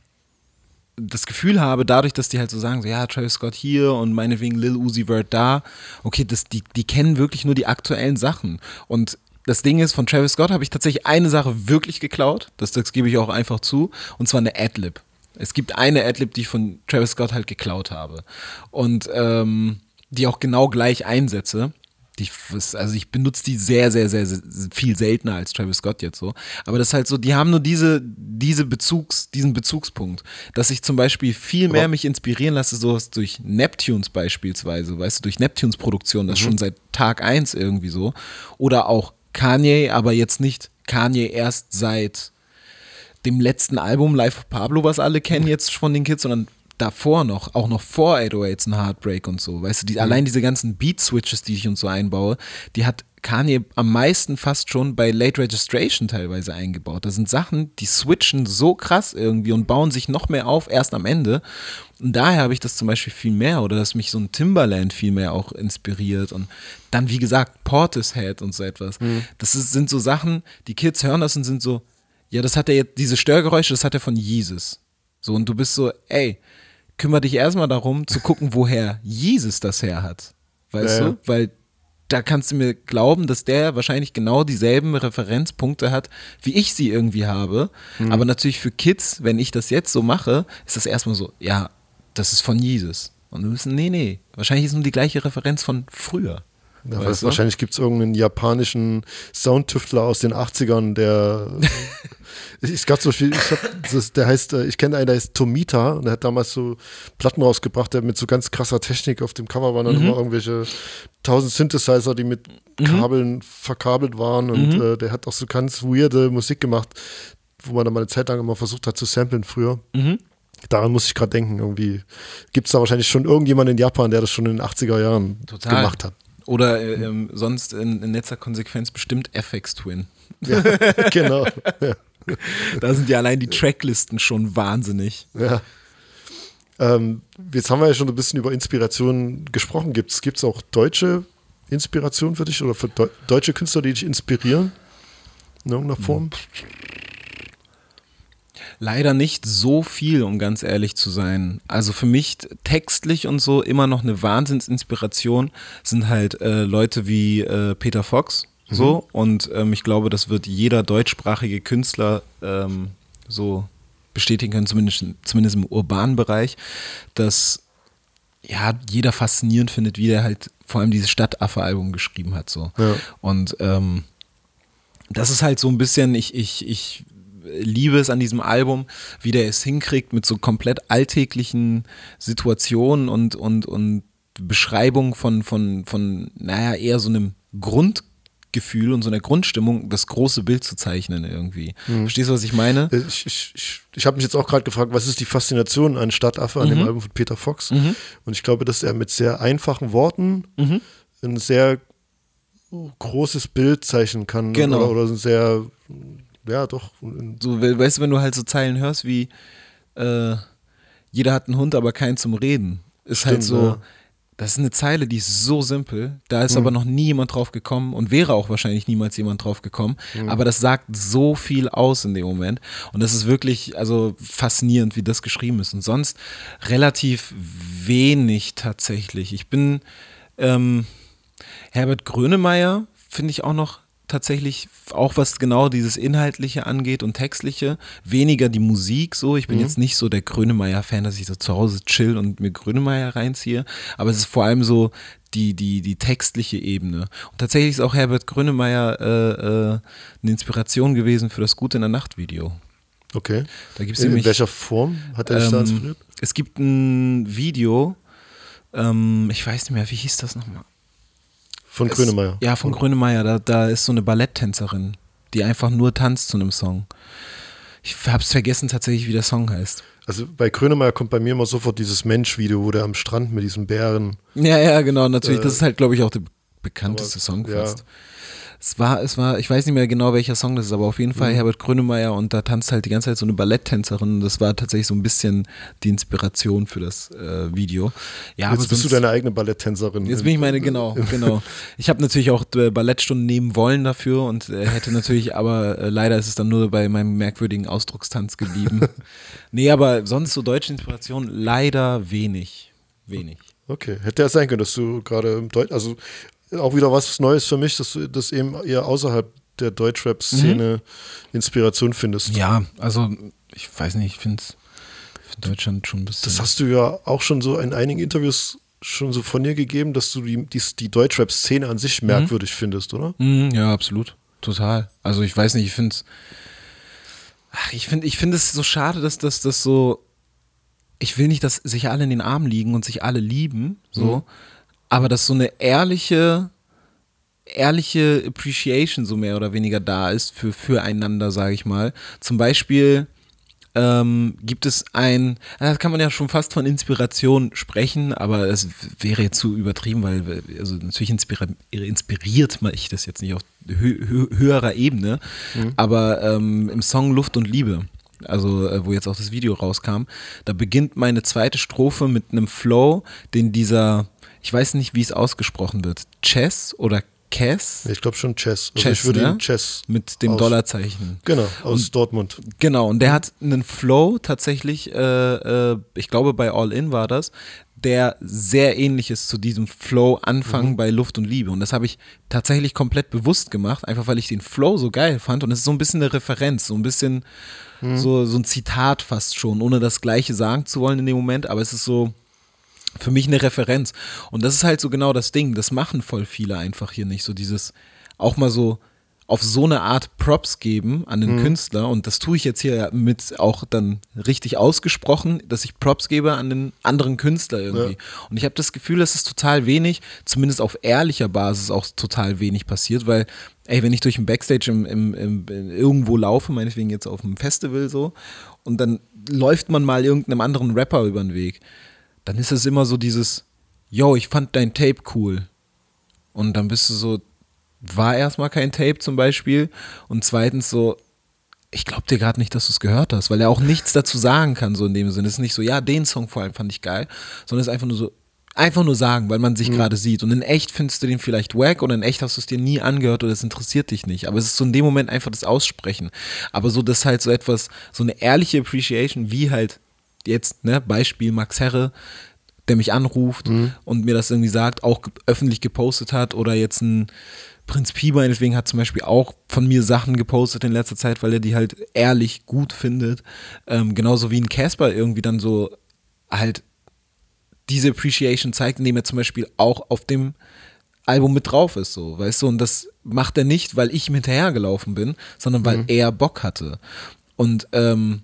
das Gefühl habe, dadurch, dass die halt so sagen, so ja, Travis Scott hier und meinetwegen Lil Uzi Vert da, okay, das, die, die kennen wirklich nur die aktuellen Sachen. Und das Ding ist, von Travis Scott habe ich tatsächlich eine Sache wirklich geklaut, das, das gebe ich auch einfach zu, und zwar eine Adlib. Es gibt eine Adlib, die ich von Travis Scott halt geklaut habe. Und ähm, die auch genau gleich einsetze. Die, also ich benutze die sehr, sehr, sehr, sehr viel seltener als Travis Scott jetzt so. Aber das ist halt so, die haben nur diese, diese Bezugs, diesen Bezugspunkt, dass ich zum Beispiel viel mehr mich inspirieren lasse, so durch Neptunes beispielsweise, weißt du, durch Neptunes Produktion, das ist schon seit Tag 1 irgendwie so. Oder auch Kanye, aber jetzt nicht Kanye erst seit dem letzten Album Life of Pablo, was alle kennen jetzt von den Kids, sondern davor noch, auch noch vor 808s ein Heartbreak und so. Weißt du, die, allein diese ganzen Beat-Switches, die ich und so einbaue, die hat Kanye am meisten fast schon bei Late Registration teilweise eingebaut. Das sind Sachen, die switchen so krass irgendwie und bauen sich noch mehr auf, erst am Ende. Und daher habe ich das zum Beispiel viel mehr oder dass mich so ein Timberland viel mehr auch inspiriert und dann, wie gesagt, Portishead und so etwas. Das ist, sind so Sachen, die Kids hören das und sind so, ja, das hat er jetzt, diese Störgeräusche, das hat er von Jesus. So, und du bist so, ey, kümmere dich erstmal darum, zu gucken, woher Jesus das her hat. Weißt Ja, du? Weil da kannst du mir glauben, dass der wahrscheinlich genau dieselben Referenzpunkte hat, wie ich sie irgendwie habe. Mhm. Aber natürlich für Kids, wenn ich das jetzt so mache, ist das erstmal so, ja, das ist von Jesus. Und du bist, nee, nee, wahrscheinlich ist nur die gleiche Referenz von früher. Ja, Weißt du? wahrscheinlich gibt es irgendeinen japanischen Soundtüftler aus den 80ern, der. es gab Beispiel, ich hab, das, der heißt, äh, ich kenne einen, der heißt Tomita und der hat damals so Platten rausgebracht, der mit so ganz krasser Technik auf dem Cover waren dann Mhm. immer irgendwelche tausend Synthesizer, die mit Kabeln verkabelt waren und Mhm. äh, der hat auch so ganz weirde Musik gemacht, wo man dann mal eine Zeit lang immer versucht hat zu samplen früher. Mhm. Daran muss ich gerade denken, irgendwie gibt es da wahrscheinlich schon irgendjemanden in Japan, der das schon in den 80er Jahren Total. gemacht hat. Oder äh, ähm, sonst in, in letzter Konsequenz bestimmt FX Twin. Ja, genau. Ja. Da sind ja allein die Tracklisten schon wahnsinnig. Ja. Ähm, jetzt haben wir ja schon ein bisschen über Inspiration gesprochen. Gibt es auch deutsche Inspiration für dich oder für Deu deutsche Künstler, die dich inspirieren? In irgendeiner Form? Leider nicht so viel, um ganz ehrlich zu sein. Also für mich textlich und so immer noch eine Wahnsinnsinspiration sind halt äh, Leute wie äh, Peter Fox. So, und ähm, ich glaube, das wird jeder deutschsprachige Künstler ähm, so bestätigen können, zumindest, zumindest im urbanen Bereich, dass ja, jeder faszinierend findet, wie der halt vor allem dieses Stadtaffe-Album geschrieben hat. So. Ja. Und ähm, das ist halt so ein bisschen, ich, ich, ich liebe es an diesem Album, wie der es hinkriegt mit so komplett alltäglichen Situationen und, und, und Beschreibung von, von, von, naja, eher so einem Grundgefühl und so einer Grundstimmung, das große Bild zu zeichnen irgendwie. Verstehst du, was ich meine? Äh, Ich, ich, ich, ich habe mich jetzt auch gerade gefragt, was ist die Faszination an Stadtaffe, an dem Album von Peter Fox? Und ich glaube, dass er mit sehr einfachen Worten ein sehr großes Bild zeichnen kann. Genau. Oder, oder ein sehr, ja, doch. So, we- weißt du, wenn du halt so Zeilen hörst wie äh, jeder hat einen Hund, aber keinen zum Reden, ist halt Stimmt, so, ja. das ist eine Zeile, die ist so simpel, da ist aber noch nie jemand drauf gekommen und wäre auch wahrscheinlich niemals jemand drauf gekommen, aber das sagt so viel aus in dem Moment. Und das ist wirklich, also faszinierend, wie das geschrieben ist. Und sonst relativ wenig tatsächlich. Ich bin, ähm, Herbert Grönemeyer finde ich auch noch tatsächlich, auch was genau dieses Inhaltliche angeht und Textliche, weniger die Musik so. Ich bin jetzt nicht so der Grönemeyer-Fan, dass ich so zu Hause chill und mir Grönemeyer reinziehe, aber es ist vor allem so die, die, die textliche Ebene. Und tatsächlich ist auch Herbert Grönemeyer äh, äh, eine Inspiration gewesen für das Gute in der Nacht-Video. Okay. Da gibt's in, in nämlich- welcher Form hat er dich da Ähm, inspiriert? Es gibt ein Video, ähm, ich weiß nicht mehr, wie hieß das nochmal? Von Es- Grönemeyer. Ja, von Grönemeyer. Da, da ist so eine Balletttänzerin, die einfach nur tanzt zu einem Song. Ich hab's vergessen tatsächlich, wie der Song heißt. Also bei Grönemeyer kommt bei mir immer sofort dieses Mensch-Video, wo der am Strand mit diesem Bären. Ja, ja, genau, natürlich. Äh, das ist halt, glaube ich, auch der bekannteste aber- Song ja. Es war, es war, ich weiß nicht mehr genau, welcher Song das ist, aber auf jeden Mhm. Fall Herbert Grönemeyer und da tanzt halt die ganze Zeit so eine Balletttänzerin und das war tatsächlich so ein bisschen die Inspiration für das äh, Video. Ja, Jetzt bist du deine eigene Balletttänzerin. Jetzt bin ich meine, genau, genau. Ich habe natürlich auch äh, Ballettstunden nehmen wollen dafür und äh, hätte natürlich, aber äh, leider ist es dann nur bei meinem merkwürdigen Ausdruckstanz geblieben. nee, aber sonst so deutsche Inspiration leider wenig. Wenig. Okay, hätte ja sein können, dass du gerade im Deutsch, also auch wieder was Neues für mich, dass du das eben eher außerhalb der Deutschrap-Szene Inspiration findest. Ja, also ich weiß nicht, ich finde Deutschland schon ein bisschen. Das hast du ja auch schon so in einigen Interviews schon so von dir gegeben, dass du die, die, die Deutschrap-Szene an sich merkwürdig findest, oder? Mhm, ja, absolut. Total. Also ich weiß nicht, ich finde es. Ach, ich finde ich find es so schade, dass das so. Ich will nicht, dass sich alle in den Armen liegen und sich alle lieben, so. Aber dass so eine ehrliche, ehrliche Appreciation so mehr oder weniger da ist für füreinander, sage ich mal. Zum Beispiel ähm, gibt es ein, da kann man ja schon fast von Inspiration sprechen, aber es wäre jetzt zu übertrieben, weil also natürlich inspiriert man ich das jetzt nicht auf hö hö höherer Ebene, aber ähm, im Song Luft und Liebe, also äh, wo jetzt auch das Video rauskam, da beginnt meine zweite Strophe mit einem Flow, den dieser, ich weiß nicht, wie es ausgesprochen wird, Chess oder Cass Ich glaube schon Chess. Also Chess, ich würde ne? ihn Chess. mit dem aus- Dollarzeichen. Genau, aus Dortmund. Genau, und der hat einen Flow tatsächlich, äh, äh, ich glaube bei All In war das, der sehr ähnlich ist zu diesem Flow Anfang bei Luft und Liebe. Und das habe ich tatsächlich komplett bewusst gemacht, einfach weil ich den Flow so geil fand. Und es ist so ein bisschen eine Referenz, so ein bisschen so, so ein Zitat fast schon, ohne das Gleiche sagen zu wollen in dem Moment, aber es ist so für mich eine Referenz. Und das ist halt so genau das Ding. Das machen voll viele einfach hier nicht. So dieses auch mal so auf so eine Art Props geben an den Künstler. Und das tue ich jetzt hier mit auch dann richtig ausgesprochen, dass ich Props gebe an den anderen Künstler irgendwie. Und ich habe das Gefühl, dass es total wenig, zumindest auf ehrlicher Basis auch total wenig passiert, weil ey, wenn ich durch ein Backstage im, im, im, irgendwo laufe, meinetwegen jetzt auf einem Festival so, und dann läuft man mal irgendeinem anderen Rapper über den Weg, dann ist es immer so dieses, yo, ich fand dein Tape cool. Und dann bist du so, war erstmal kein Tape zum Beispiel. Und zweitens so, ich glaube dir gerade nicht, dass du es gehört hast, weil er auch nichts dazu sagen kann, so in dem Sinne. Es ist nicht so, ja, den Song vor allem fand ich geil, sondern es ist einfach nur so, einfach nur sagen, weil man sich gerade sieht. Und in echt findest du den vielleicht wack oder in echt hast du es dir nie angehört oder es interessiert dich nicht. Aber es ist so in dem Moment einfach das Aussprechen. Aber so, das halt so etwas, so eine ehrliche Appreciation, wie halt jetzt, ne, Beispiel Max Herre, der mich anruft und mir das irgendwie sagt, auch öffentlich gepostet hat oder jetzt ein Prinz Pi meinetwegen hat zum Beispiel auch von mir Sachen gepostet in letzter Zeit, weil er die halt ehrlich gut findet. Ähm, genauso wie ein Casper irgendwie dann so halt diese Appreciation zeigt, indem er zum Beispiel auch auf dem Album mit drauf ist, so, weißt du, und das macht er nicht, weil ich ihm hinterhergelaufen bin, sondern weil er Bock hatte. Und ähm,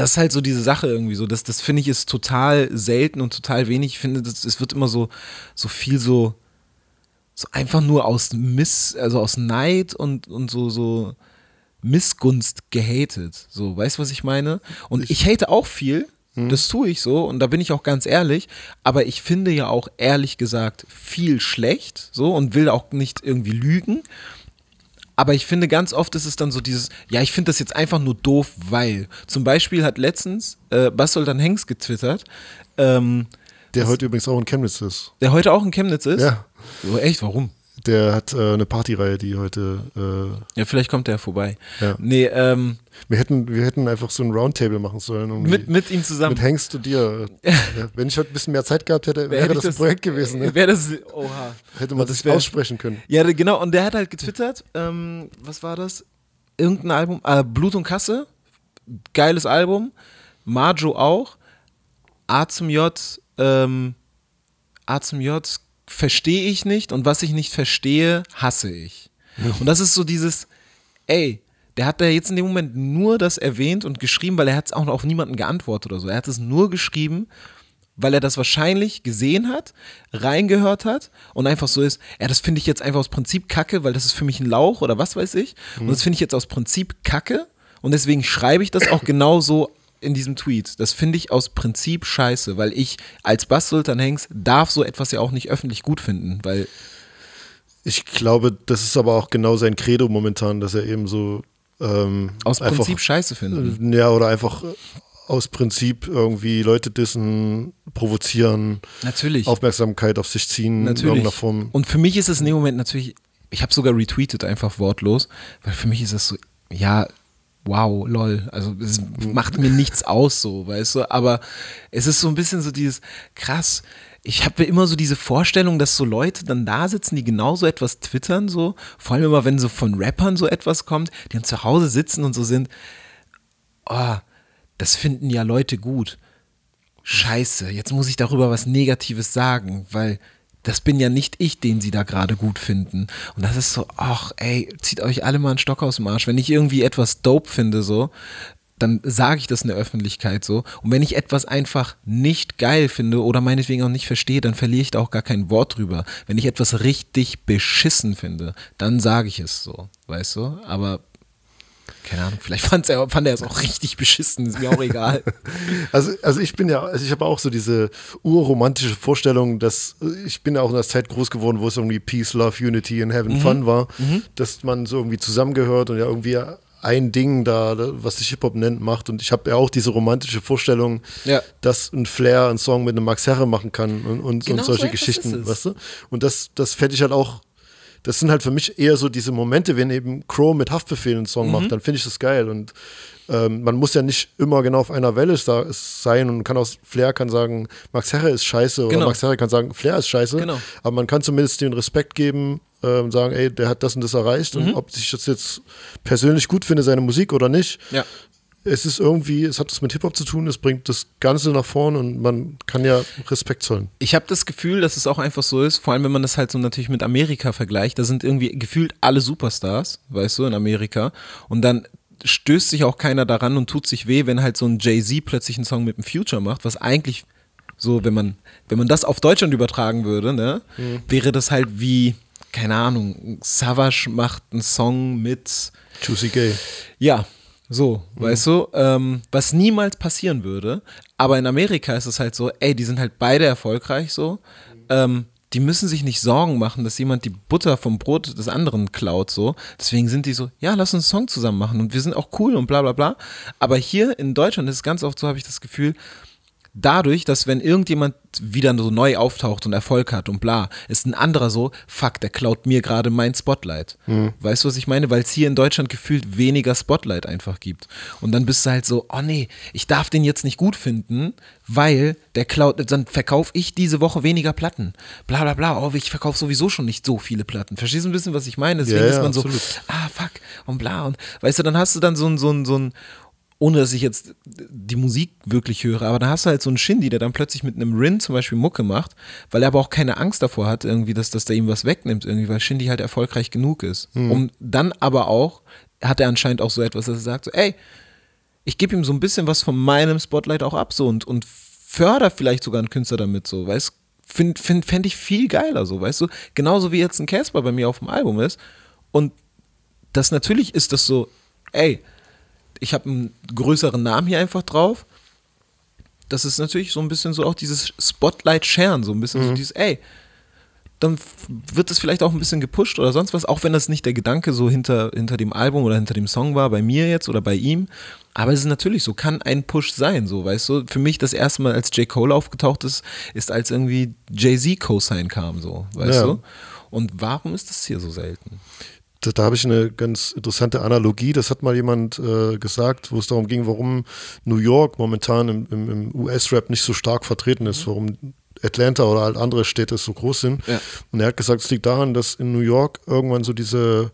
das ist halt so diese Sache irgendwie so. Das, das finde ich ist total selten und total wenig. Ich finde, das, es wird immer so, so viel so, so einfach nur aus Miss, also aus Neid und, und so, so Missgunst gehatet. So, weißt du, was ich meine? Und ich hate auch viel. Das tue ich so und da bin ich auch ganz ehrlich, aber ich finde ja auch ehrlich gesagt viel schlecht so und will auch nicht irgendwie lügen. Aber ich finde, ganz oft ist es dann so dieses, ja, ich finde das jetzt einfach nur doof, weil. Zum Beispiel hat letztens äh, Basoldan Hengst getwittert, ähm, Der heute übrigens auch in Chemnitz ist. der heute auch in Chemnitz ist. Ja. So, echt, warum? Der hat äh, eine Partyreihe, die heute. Äh, Ja, vielleicht kommt der vorbei. Ja. Nee, ähm, wir, hätten, wir hätten einfach so ein Roundtable machen sollen. irgendwie. mit, mit ihm zusammen. Mit Hengst und dir. wenn ich heute ein bisschen mehr Zeit gehabt hätte, wäre Hätte das ich ein Projekt gewesen. Ne? Wäre das, oha. Hätte man Das das wär- aussprechen können. Ja, genau, und der hat halt getwittert, ähm, was war das? Irgendein Album, äh, Blut und Kasse, geiles Album, Marjo auch, A zum J, ähm, A zum J verstehe ich nicht und was ich nicht verstehe, hasse ich. Und das ist so dieses, ey, der hat da jetzt in dem Moment nur das erwähnt und geschrieben, weil er hat es auch noch auf niemanden geantwortet oder so. Er hat es nur geschrieben, weil er das wahrscheinlich gesehen hat, reingehört hat und einfach so ist, ja, das finde ich jetzt einfach aus Prinzip kacke, weil das ist für mich ein Lauch oder was weiß ich. Und das finde ich jetzt aus Prinzip kacke und deswegen schreibe ich das auch genau so in diesem Tweet. Das finde ich aus Prinzip scheiße, weil ich als Bass Sultan Hengst darf so etwas ja auch nicht öffentlich gut finden, weil Ich glaube, das ist aber auch genau sein Credo momentan, dass er eben so. Ähm, aus einfach, Prinzip scheiße finden. Ja, oder einfach äh, aus Prinzip irgendwie Leute dissen, provozieren, Natürlich. Aufmerksamkeit auf sich ziehen in Natürlich. irgendeiner Form. Und für mich ist es in dem Moment natürlich, ich habe sogar retweetet einfach wortlos, weil für mich ist es so, ja, wow, lol. Also es macht mir nichts aus so, weißt du, aber es ist so ein bisschen so dieses, krass, ich habe immer so diese Vorstellung, dass so Leute dann da sitzen, die genauso etwas twittern, so, vor allem immer, wenn so von Rappern so etwas kommt, die dann zu Hause sitzen und so sind, oh, das finden ja Leute gut. scheiße, jetzt muss ich darüber was Negatives sagen, weil das bin ja nicht ich, den sie da gerade gut finden. Und das ist so, ach, ey, zieht euch alle mal einen Stock aus dem Arsch. Wenn ich irgendwie etwas dope finde, so, dann sage ich das in der Öffentlichkeit so. Und wenn ich etwas einfach nicht geil finde oder meinetwegen auch nicht verstehe, dann verliere ich da auch gar kein Wort drüber. Wenn ich etwas richtig beschissen finde, dann sage ich es so, weißt du? Aber keine Ahnung, vielleicht fand er, fand er es auch richtig beschissen, ist mir auch egal. Also, also ich bin ja, also ich habe auch so diese urromantische Vorstellung, dass ich bin ja auch in der Zeit groß geworden, wo es irgendwie Peace, Love, Unity and Having Fun war, dass man so irgendwie zusammengehört und ja irgendwie ein Ding da, was sich Hip-Hop nennt, macht. Und ich habe ja auch diese romantische Vorstellung, Ja. dass ein Flair einen Song mit einem Max Herre machen kann und, und, Genau und solche so Geschichten, weißt du? Und das, das fände ich halt auch, das sind halt für mich eher so diese Momente, wenn eben Crow mit Haftbefehl einen Song Mhm. macht, dann finde ich das geil. Und ähm, man muss ja nicht immer genau auf einer Welle sein und kann auch, Flair kann sagen, Max Herre ist scheiße oder Genau. Max Herre kann sagen, Flair ist scheiße. Genau. Aber man kann zumindest den Respekt geben und sagen, ey, der hat das und das erreicht Mhm. und ob ich das jetzt persönlich gut finde, seine Musik oder nicht. Ja. Es ist irgendwie, es hat das mit Hip-Hop zu tun, es bringt das Ganze nach vorne und man kann ja Respekt zollen. Ich habe das Gefühl, dass es auch einfach so ist, vor allem wenn man das halt so natürlich mit Amerika vergleicht, da sind irgendwie gefühlt alle Superstars, weißt du, in Amerika und dann stößt sich auch keiner daran und tut sich weh, wenn halt so ein Jay-Z plötzlich einen Song mit dem Future macht, was eigentlich so, wenn man, wenn man das auf Deutschland übertragen würde, ne, wäre das halt wie, keine Ahnung, Savage macht einen Song mit Juicy Gay. ja, so, weißt du, ähm, was niemals passieren würde. Aber in Amerika ist es halt so, ey, die sind halt beide erfolgreich so. Ähm, die müssen sich nicht Sorgen machen, dass jemand die Butter vom Brot des anderen klaut, so. Deswegen sind die so, ja, lass uns einen Song zusammen machen und wir sind auch cool und bla bla bla. Aber hier in Deutschland ist es ganz oft so, habe ich das Gefühl, dadurch, dass wenn irgendjemand wieder so neu auftaucht und Erfolg hat und bla, ist ein anderer so, fuck, der klaut mir gerade mein Spotlight. Weißt du, was ich meine? Weil es hier in Deutschland gefühlt weniger Spotlight einfach gibt. Und dann bist du halt so, oh nee, ich darf den jetzt nicht gut finden, weil der klaut, dann verkaufe ich diese Woche weniger Platten. Bla bla bla, oh, ich verkaufe sowieso schon nicht so viele Platten. Verstehst du ein bisschen, was ich meine? Deswegen Ja, ja, ist man so, absolut. ah fuck, und bla. Und weißt du, dann hast du dann so ein, so ein, so ein ohne dass ich jetzt die Musik wirklich höre, aber da hast du halt so einen Shindy, der dann plötzlich mit einem Rin zum Beispiel Mucke macht, weil er aber auch keine Angst davor hat, irgendwie, dass, dass der ihm was wegnimmt, irgendwie, weil Shindy halt erfolgreich genug ist. Um dann aber auch, hat er anscheinend auch so etwas, dass er sagt, so, ey, ich gebe ihm so ein bisschen was von meinem Spotlight auch ab, so und, und förder vielleicht sogar einen Künstler damit, so, weißt find, find, fänd ich viel geiler, so, weißt du, genauso wie jetzt ein Casper bei mir auf dem Album ist. Und das natürlich ist das so, ey, ich habe einen größeren Namen hier einfach drauf. Das ist natürlich so ein bisschen so auch dieses Spotlight-Sharen, so ein bisschen so dieses, ey, dann wird es vielleicht auch ein bisschen gepusht oder sonst was, auch wenn das nicht der Gedanke so hinter, hinter dem Album oder hinter dem Song war, bei mir jetzt oder bei ihm. Aber es ist natürlich so, kann ein Push sein, so, weißt du. Für mich das erste Mal, als J. Cole aufgetaucht ist, ist als irgendwie Jay-Z Co-Sign kam, so, weißt Ja. du. Und warum ist das hier so selten? Da, da habe ich eine ganz interessante Analogie. Das hat mal jemand äh, gesagt, wo es darum ging, warum New York momentan im, im, im US-Rap nicht so stark vertreten ist, warum Atlanta oder halt andere Städte so groß sind. Ja. Und er hat gesagt, es liegt daran, dass in New York irgendwann so diese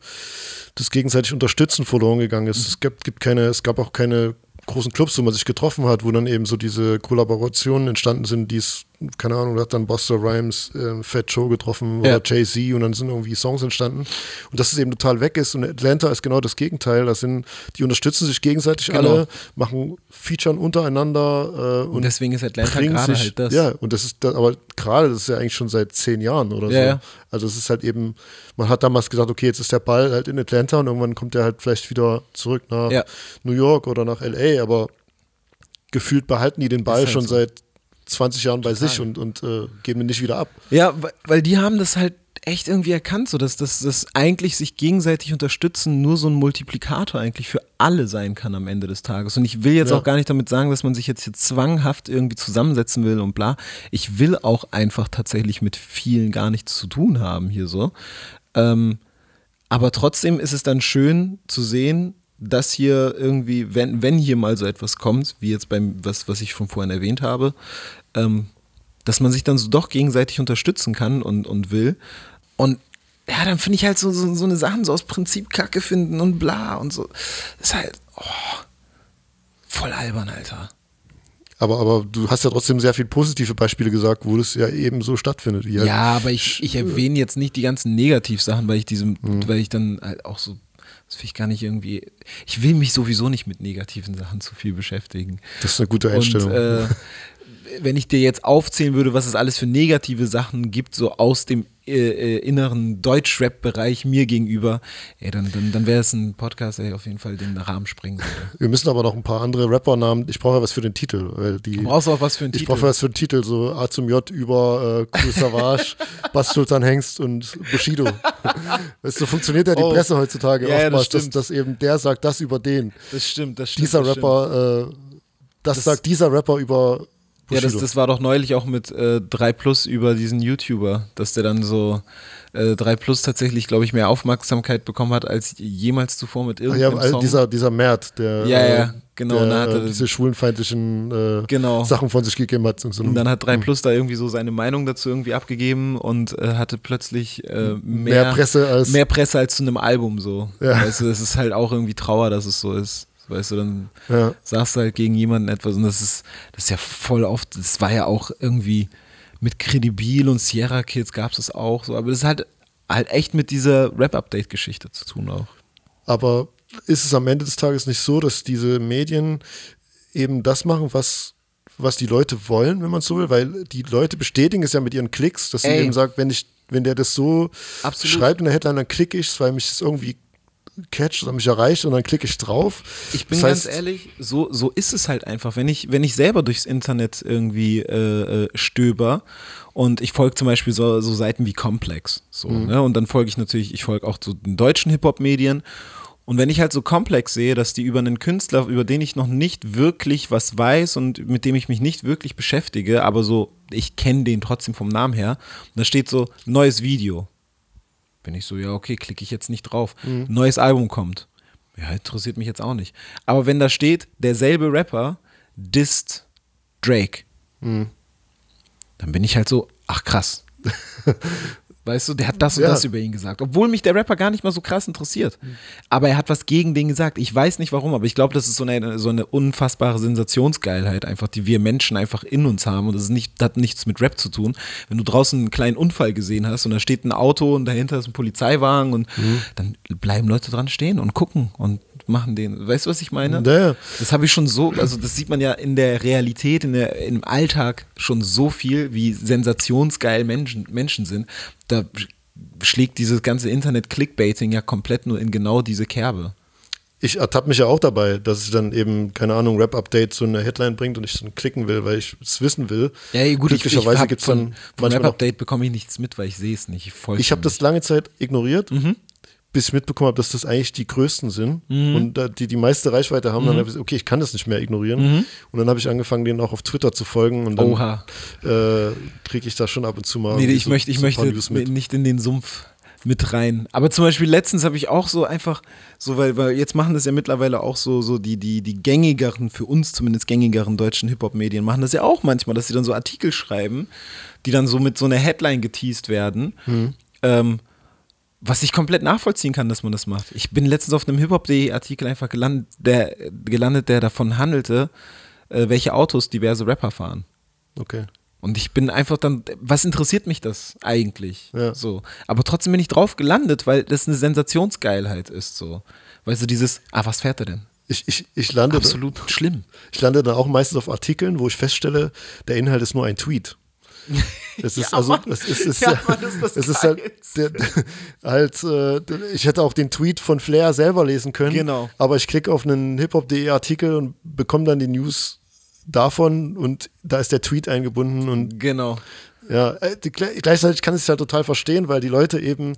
das gegenseitig Unterstützen verloren gegangen ist. Es gibt, gibt keine, es gab auch keine großen Clubs, wo man sich getroffen hat, wo dann eben so diese Kollaborationen entstanden sind, die es, keine Ahnung, da hat dann Buster Rhymes äh, Fat Joe getroffen Ja. oder Jay-Z und dann sind irgendwie Songs entstanden. Und dass es eben total weg ist. Und Atlanta ist genau das Gegenteil. Das sind, die unterstützen sich gegenseitig Genau. alle, machen Featuren untereinander äh, und Und deswegen ist Atlanta gerade sich, halt das. Ja, und das ist, aber gerade, das ist ja eigentlich schon seit zehn Jahren oder Ja, so. ja. Also es ist halt eben, man hat damals gesagt, okay, jetzt ist der Ball halt in Atlanta und irgendwann kommt er halt vielleicht wieder zurück nach Ja. New York oder nach LA, aber gefühlt behalten die den Ball halt schon so. seit 20 Jahren bei sich und, und äh, geben ihn nicht wieder ab. Ja, weil- weil die haben das halt echt irgendwie erkannt, so dass das dass eigentlich sich gegenseitig unterstützen nur so ein Multiplikator eigentlich für alle sein kann am Ende des Tages. Und ich will jetzt Ja. auch gar nicht damit sagen, dass man sich jetzt hier zwanghaft irgendwie zusammensetzen will und bla. Ich will auch einfach tatsächlich mit vielen gar nichts zu tun haben hier so. Ähm, aber trotzdem ist es dann schön zu sehen, dass hier irgendwie, wenn, wenn hier mal so etwas kommt, wie jetzt beim, was, was ich schon vorhin erwähnt habe, ähm, dass man sich dann so doch gegenseitig unterstützen kann und, und will. Und ja, dann finde ich halt so, so, so eine Sachen so aus Prinzip Kacke finden und bla und so. Das ist halt, oh, voll albern, Alter. Aber, aber du hast ja trotzdem sehr viele positive Beispiele gesagt, wo das ja eben so stattfindet. Wie halt Ja, aber ich, ich erwähne jetzt nicht die ganzen Negativsachen, weil ich diesem, Mhm. weil ich dann halt auch so, das will ich gar nicht irgendwie, ich will mich sowieso nicht mit negativen Sachen zu viel beschäftigen. Das ist eine gute Einstellung. Und äh, wenn ich dir jetzt aufzählen würde, was es alles für negative Sachen gibt, so aus dem äh, äh, inneren Deutsch-Rap-Bereich mir gegenüber, ey, dann, dann, dann wäre es ein Podcast, der auf jeden Fall den Rahmen springen würde. Wir müssen aber noch ein paar andere Rapper-Namen. Ich brauche ja was für den Titel, weil die. Du brauchst auch was für einen ich Titel. brauche was für den Titel, so A zum J über äh, Cool Savage, Bass Sultan Hengst und Bushido. weißt du, so funktioniert ja die Oh. Presse heutzutage Ja, ja, das oftmals, dass, stimmt. dass eben der sagt das über den. das stimmt, das stimmt. Dieser das Rapper, äh, das, Das- sagt dieser Rapper über Ja, Bushido. das, das war doch neulich auch mit äh, 3 Plus über diesen YouTuber, dass der dann so äh, 3 Plus tatsächlich, glaube ich, mehr Aufmerksamkeit bekommen hat als jemals zuvor mit Ah irgendeinem ja, all- Song. dieser, dieser Mert, der, Ja, äh, ja, genau, der und hat er- äh, diese schwulenfeindlichen äh, Genau. Sachen von sich gegeben hat. in So und dann hat 3 Plus da irgendwie so seine Meinung dazu irgendwie abgegeben und äh, hatte plötzlich äh, mehr, mehr Presse als mehr Presse als zu einem Album so. Ja. Du, es ist halt auch irgendwie Trauer, dass es so ist. Weißt du, dann Ja. sagst du halt gegen jemanden etwas und das ist, das ist ja voll oft, das war ja auch irgendwie mit Credibil und Sierra Kids gab es das auch so, aber das ist halt echt mit dieser Rap-Update-Geschichte zu tun auch. Aber ist es am Ende des Tages nicht so, dass diese Medien eben das machen, was, was die Leute wollen, wenn man so will? Weil die Leute bestätigen es ja mit ihren Klicks, dass sie Ey. eben sagt, wenn ich, wenn der das so Absolut. schreibt in der Headline, dann klicke ich es, weil mich das irgendwie catcht oder mich erreicht und dann klicke ich drauf. Ich bin das ganz heißt, ehrlich, so, so ist es halt einfach. Wenn ich, wenn ich selber durchs Internet irgendwie äh, äh, stöber und ich folge zum Beispiel so, so Seiten wie Complex, so, Mhm. ne? Und dann folge ich natürlich, ich folge auch zu den deutschen Hip-Hop-Medien. Und wenn ich halt so Complex sehe, dass die über einen Künstler, über den ich noch nicht wirklich was weiß und mit dem ich mich nicht wirklich beschäftige, aber so, ich kenne den trotzdem vom Namen her, da steht so, neues Video. Bin ich so, ja, okay, klicke ich jetzt nicht drauf. Neues Album kommt. Ja, interessiert mich jetzt auch nicht. Aber wenn da steht, derselbe Rapper disst Drake, dann bin ich halt so, ach krass. Weißt du, der hat das und Ja. das über ihn gesagt. Obwohl mich der Rapper gar nicht mal so krass interessiert. Aber er hat was gegen den gesagt. Ich weiß nicht warum, aber ich glaube, das ist so eine, so eine unfassbare Sensationsgeilheit einfach, die wir Menschen einfach in uns haben. Und das, ist nicht, das hat nichts mit Rap zu tun. Wenn du draußen einen kleinen Unfall gesehen hast und da steht ein Auto und dahinter ist ein Polizeiwagen und dann bleiben Leute dran stehen und gucken und machen den. Weißt du, was ich meine? Ja, ja. Das habe ich schon so, also das sieht man ja in der Realität, in der, im Alltag schon so viel, wie sensationsgeil Menschen, Menschen sind. Da schlägt dieses ganze Internet-Clickbaiting ja komplett nur in genau diese Kerbe. ich ertappe mich ja auch dabei, dass ich dann eben, keine Ahnung, Rap-Update so eine Headline bringt und ich dann klicken will, weil ich es wissen will. Ja, gut, ich, ich Glücklicherweise gibt es von, dann von noch Rap-Update bekomme ich nichts mit, weil ich sehe es nicht. Ich Ich habe das lange Zeit ignoriert, Mhm. Bis ich mitbekommen habe, dass das eigentlich die größten sind und äh, die die meiste Reichweite haben. Mhm. Dann habe ich gesagt, okay, ich kann das nicht mehr ignorieren. Und dann habe ich angefangen, denen auch auf Twitter zu folgen und dann Oha. äh, kriege ich da schon ab und zu mal. Nee, ich so- möchte, ich so möchte nicht in den Sumpf mit rein. Aber zum Beispiel letztens habe ich auch so einfach, so weil, weil jetzt machen das ja mittlerweile auch so, so die, die, die gängigeren, für uns zumindest gängigeren deutschen Hip-Hop-Medien machen das ja auch manchmal, dass sie dann so Artikel schreiben, die dann so mit so einer Headline geteased werden. Mhm. Ähm, was ich komplett nachvollziehen kann, dass man das macht. Ich bin letztens auf einem Hip-Hop.de Artikel einfach gelandet, der, gelandet, der davon handelte, äh, welche Autos diverse Rapper fahren. Okay. Und ich bin einfach dann, was interessiert mich das eigentlich? Ja. So. Aber trotzdem bin ich drauf gelandet, weil das eine Sensationsgeilheit ist. So. Weißt du, dieses, ah, was fährt er denn? Ich, ich, ich, lande, Absolut schlimm. ich lande dann auch meistens auf Artikeln, wo ich feststelle, der Inhalt ist nur ein Tweet. Es ist Ja, also, es ist, es, Ja, Mann, ist das es ist halt, der, halt äh, ich hätte auch den Tweet von Flair selber lesen können. Genau. Aber ich klicke auf einen hiphop.de Artikel und bekomme dann die News davon und da ist der Tweet eingebunden und Genau. ja, äh, die- gleichzeitig kann ich es halt total verstehen, weil die Leute eben,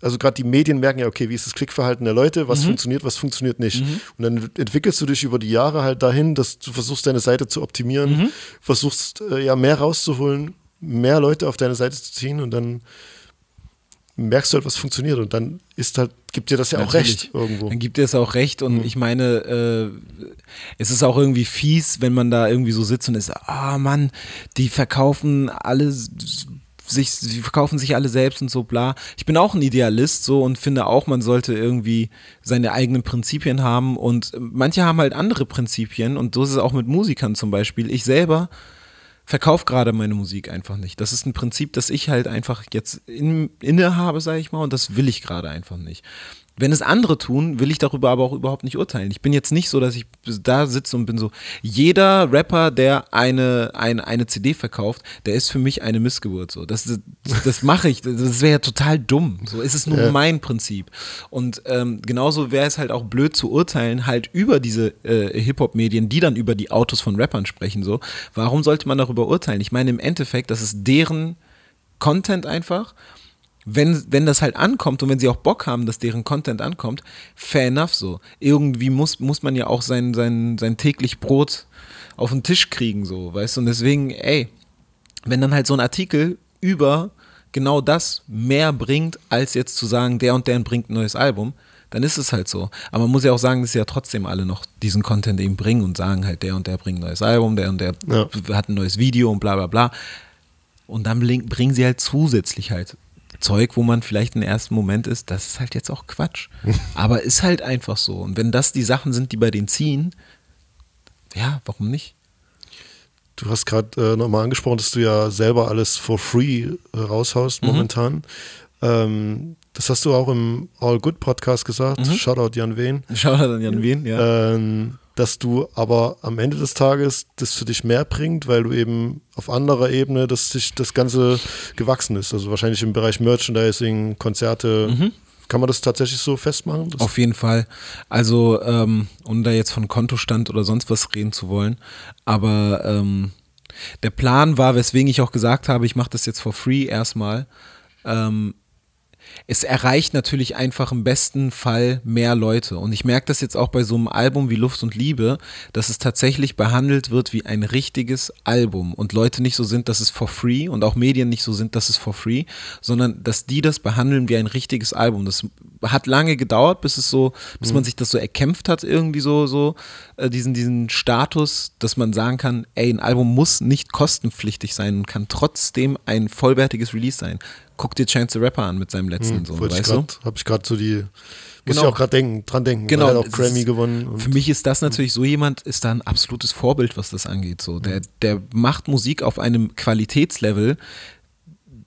also gerade die Medien merken ja, okay, wie ist das Klickverhalten der Leute, Mhm. was funktioniert, was funktioniert nicht. Und dann entwickelst du dich über die Jahre halt dahin, dass du versuchst, deine Seite zu optimieren, Mhm. versuchst äh, ja mehr rauszuholen, mehr Leute auf deine Seite zu ziehen und dann merkst du halt, was funktioniert und dann ist halt, gibt dir das ja auch Natürlich. recht irgendwo. Dann gibt dir es auch recht und ich meine, äh, es ist auch irgendwie fies, wenn man da irgendwie so sitzt und ist, ah Mann, die verkaufen alle sich, sie verkaufen sich alle selbst und so bla. Ich bin auch ein Idealist so und finde auch, man sollte irgendwie seine eigenen Prinzipien haben und manche haben halt andere Prinzipien und so ist es auch mit Musikern zum Beispiel. Ich selber verkaufe gerade meine Musik einfach nicht. Das ist ein Prinzip, das ich halt einfach jetzt in, inne habe, sage ich mal, und das will ich gerade einfach nicht. Wenn es andere tun, will ich darüber aber auch überhaupt nicht urteilen. Ich bin jetzt nicht so, dass ich da sitze und bin so, jeder Rapper, der eine, eine, eine CD verkauft, der ist für mich eine Missgeburt. So. Das, das mache ich, das wäre ja total dumm. So ist es nur ja. mein Prinzip. Und ähm, genauso wäre es halt auch blöd zu urteilen, halt über diese äh, Hip-Hop-Medien, die dann über die Autos von Rappern sprechen. So. Warum sollte man darüber urteilen? Ich meine, im Endeffekt, das ist deren Content einfach wenn, wenn das halt ankommt und wenn sie auch Bock haben, dass deren Content ankommt, fair enough so. Irgendwie muss, muss man ja auch sein, sein, sein täglich Brot auf den Tisch kriegen, so, weißt du? Und deswegen, ey, wenn dann halt so ein Artikel über genau das mehr bringt, als jetzt zu sagen, der und der bringt ein neues Album, dann ist es halt so. Aber man muss ja auch sagen, dass sie ja trotzdem alle noch diesen Content eben bringen und sagen halt, der und der bringt ein neues Album, der und der ja. hat ein neues Video und bla bla bla. Und dann bringen sie halt zusätzlich halt Zeug, wo man vielleicht im ersten Moment ist, das ist halt jetzt auch Quatsch. Aber ist halt einfach so. Und wenn das die Sachen sind, die bei denen ziehen, ja, warum nicht? Du hast gerade äh, nochmal angesprochen, dass du ja selber alles for free äh, raushaust mhm. momentan. Ähm, das hast du auch im All Good Podcast gesagt. Mhm. Shoutout Jan Wehn. Shoutout an Jan Wehn, ja. Ähm, dass du aber am Ende des Tages das für dich mehr bringt, weil du eben auf anderer Ebene, dass sich das Ganze gewachsen ist. Also wahrscheinlich im Bereich Merchandising, Konzerte. Mhm. Kann man das tatsächlich so festmachen? Auf jeden Fall. Also, ähm, ohne da jetzt von Kontostand oder sonst was reden zu wollen, aber ähm, der Plan war, weswegen ich auch gesagt habe, ich mache das jetzt for free erstmal, ähm, es erreicht natürlich einfach im besten Fall mehr Leute. Und ich merke das jetzt auch bei so einem Album wie Luft und Liebe, dass es tatsächlich behandelt wird wie ein richtiges Album und Leute nicht so sind, dass es for free und auch Medien nicht so sind, dass es for free, sondern dass die das behandeln wie ein richtiges Album. Das hat lange gedauert, bis es so, bis mhm. man sich das so erkämpft hat, irgendwie so, so, äh, diesen, diesen Status, dass man sagen kann, ey, ein Album muss nicht kostenpflichtig sein und kann trotzdem ein vollwertiges Release sein guck dir Chance the Rapper an mit seinem letzten, hm, so, weißt grad, du? Habe ich gerade so die, muss genau. ich auch gerade denken, dran denken, genau. er hat auch Grammy gewonnen. Für mich ist das natürlich so jemand, ist da ein absolutes Vorbild, was das angeht. So. Der, der macht Musik auf einem Qualitätslevel,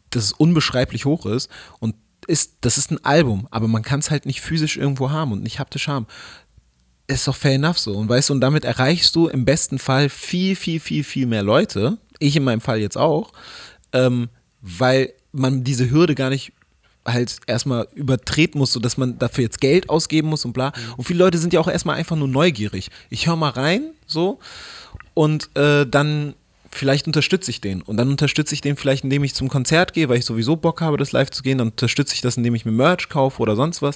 das unbeschreiblich hoch ist und ist, das ist ein Album, aber man kann es halt nicht physisch irgendwo haben und nicht haptisch haben. Ist doch fair enough so. Und weißt du, und damit erreichst du im besten Fall viel, viel, viel, viel mehr Leute. Ich in meinem Fall jetzt auch. Ähm, weil man diese Hürde gar nicht halt erstmal übertreten muss, sodass man dafür jetzt Geld ausgeben muss und bla. Mhm. Und viele Leute sind ja auch erstmal einfach nur neugierig. Ich höre mal rein, so, und äh, dann vielleicht unterstütze ich den. Und dann unterstütze ich den vielleicht, indem ich zum Konzert gehe, weil ich sowieso Bock habe, das live zu gehen. Dann unterstütze ich das, indem ich mir Merch kaufe oder sonst was.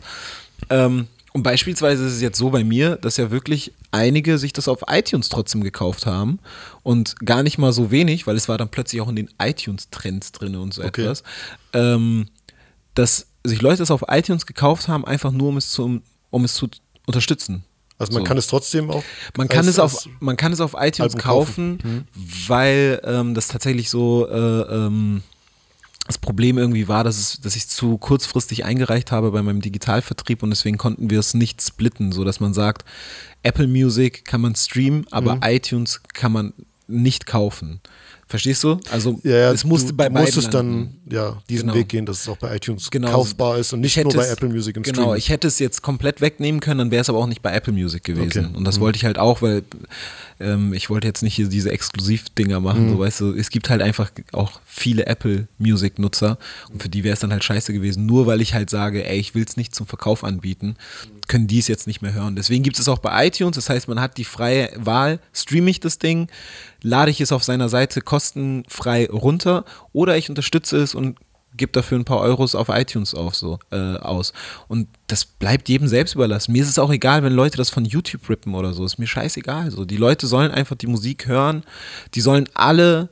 Ähm, und beispielsweise ist es jetzt so bei mir, dass ja wirklich einige sich das auf iTunes trotzdem gekauft haben und gar nicht mal so wenig, weil es war dann plötzlich auch in den iTunes-Trends drin und so okay. etwas, ähm, dass sich Leute das auf iTunes gekauft haben, einfach nur um es zu, um es zu unterstützen. Also man so. kann es trotzdem auch. Man kann es auf, man kann es auf iTunes kaufen, kaufen mhm. weil ähm, das tatsächlich so äh, ähm, das Problem irgendwie war, dass, es, dass ich es zu kurzfristig eingereicht habe bei meinem Digitalvertrieb und deswegen konnten wir es nicht splitten, sodass man sagt, Apple Music kann man streamen, aber mhm. iTunes kann man nicht kaufen. Verstehst du? Also ja, ja, es musste du, bei beiden musstest dann ja diesen genau. Weg gehen, dass es auch bei iTunes genau. kaufbar ist und nicht nur bei Apple Music im genau, Stream. Genau, ich hätte es jetzt komplett wegnehmen können, dann wäre es aber auch nicht bei Apple Music gewesen. Okay. Und das mhm. wollte ich halt auch, weil ähm, ich wollte jetzt nicht hier diese Exklusivdinger machen, mhm. so weißt du, es gibt halt einfach auch viele Apple Music Nutzer und für die wäre es dann halt scheiße gewesen, nur weil ich halt sage, ey, ich will es nicht zum Verkauf anbieten, können die es jetzt nicht mehr hören. Deswegen gibt es auch bei iTunes, das heißt, man hat die freie Wahl, streame ich das Ding, lade ich es auf seiner Seite kostenfrei runter oder ich unterstütze es und gebe dafür ein paar Euros auf iTunes auf, so, äh, aus. Und das bleibt jedem selbst überlassen. Mir ist es auch egal, wenn Leute das von YouTube rippen oder so. Ist mir scheißegal. So. Die Leute sollen einfach die Musik hören. Die sollen alle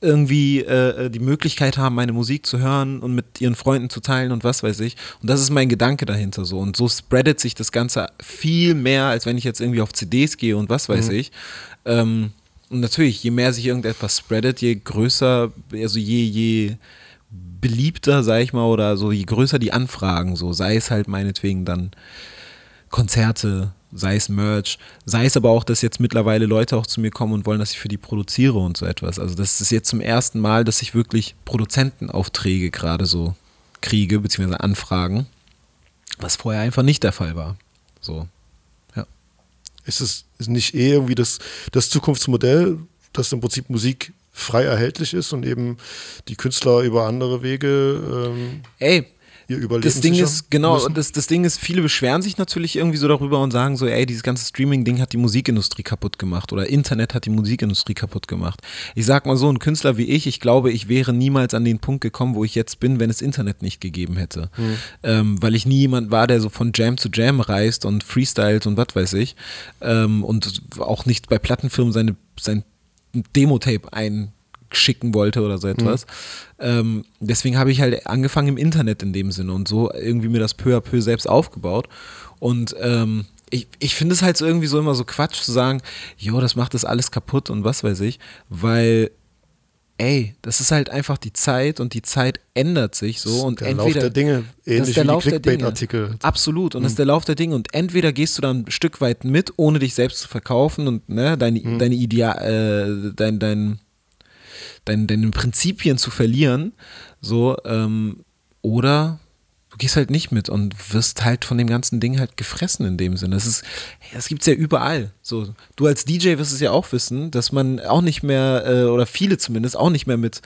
irgendwie äh, äh, die Möglichkeit haben, meine Musik zu hören und mit ihren Freunden zu teilen und was weiß ich. Und das ist mein Gedanke dahinter so. Und so spreadet sich das Ganze viel mehr, als wenn ich jetzt irgendwie auf CDs gehe und was weiß mhm. ich. Ähm, und natürlich, je mehr sich irgendetwas spreadet, je größer, also je, je beliebter, sag ich mal, oder so, je größer die Anfragen, so, sei es halt meinetwegen dann Konzerte, sei es Merch, sei es aber auch, dass jetzt mittlerweile Leute auch zu mir kommen und wollen, dass ich für die produziere und so etwas. Also das ist jetzt zum ersten Mal, dass ich wirklich Produzentenaufträge gerade so kriege, beziehungsweise Anfragen, was vorher einfach nicht der Fall war. So. Ist es nicht eh irgendwie das, das Zukunftsmodell, dass im Prinzip Musik frei erhältlich ist und eben die Künstler über andere Wege ähm, Ey, ihr Überleben das Ding ist, genau, müssen? und das, das Ding ist, viele beschweren sich natürlich irgendwie so darüber und sagen so, ey, dieses ganze Streaming-Ding hat die Musikindustrie kaputt gemacht oder Internet hat die Musikindustrie kaputt gemacht. Ich sag mal so, ein Künstler wie ich, ich glaube, ich wäre niemals an den Punkt gekommen, wo ich jetzt bin, wenn es Internet nicht gegeben hätte. Hm. Ähm, weil ich nie jemand war, der so von Jam zu Jam reist und freestylt und was weiß ich. Ähm, und auch nicht bei Plattenfirmen seine, sein Demo-Tape einschicken wollte oder so etwas. Ähm, deswegen habe ich halt angefangen im Internet in dem Sinne und so irgendwie mir das peu à peu selbst aufgebaut. Und ähm, ich, ich finde es halt so irgendwie so immer so Quatsch zu sagen, jo, das macht das alles kaputt und was weiß ich, weil ey, das ist halt einfach die Zeit und die Zeit ändert sich so und der Lauf entweder der Dinge, das ähnlich ist der wie die Lauf der Dinge. Clickbait-Artikel. Absolut. Und das ist der Lauf der Dinge. Und entweder gehst du dann ein Stück weit mit, ohne dich selbst zu verkaufen und ne, deine, deine Idea, äh, dein, dein, dein, deine Prinzipien zu verlieren. So, ähm, oder du gehst halt nicht mit und wirst halt von dem ganzen Ding halt gefressen in dem Sinne. Das ist, das gibt's ja überall. So, du als DJ wirst es ja auch wissen, dass man auch nicht mehr, äh, oder viele zumindest, auch nicht mehr mit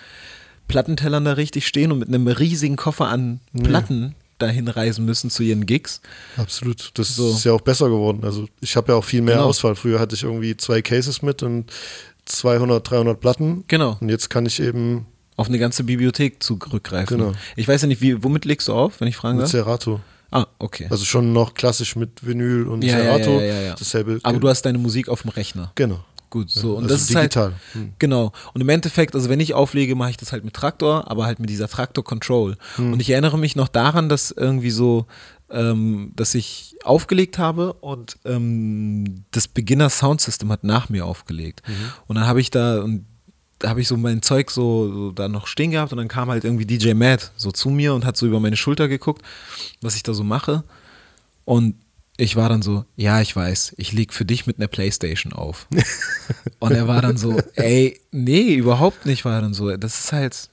Plattentellern da richtig stehen und mit einem riesigen Koffer an Platten dahin reisen müssen zu ihren Gigs. Absolut. Das So. ist ja auch besser geworden. Also ich habe ja auch viel mehr Genau. Auswahl. Früher hatte ich irgendwie zwei Cases mit und 200, 300 Platten. Genau. Und jetzt kann ich eben Auf eine ganze Bibliothek zurückgreifen. Genau. Ich weiß ja nicht, wie, womit legst du auf, wenn ich fragen mit darf? Serato. Ah, okay. Also schon noch klassisch mit Vinyl und ja, ja, Serato. ja, ja, ja. Dasselbe. Aber du hast deine Musik auf dem Rechner. Genau. Gut, so. Und also das ist digital. halt. Hm. Genau. Und im Endeffekt, also wenn ich auflege, mache ich das halt mit Traktor, aber halt mit dieser Traktor Control. Hm. Und ich erinnere mich noch daran, dass irgendwie so, ähm, dass ich aufgelegt habe und ähm, das Beginner Sound System hat nach mir aufgelegt. Mhm. Und dann habe ich da, und da habe ich so mein Zeug so, so da noch stehen gehabt und dann kam halt irgendwie DJ Matt so zu mir und hat so über meine Schulter geguckt, was ich da so mache. Und ich war dann so, ja, ich weiß, ich leg für dich mit einer Playstation auf. und er war dann so, ey, nee, überhaupt nicht, war er dann so. Das ist halt,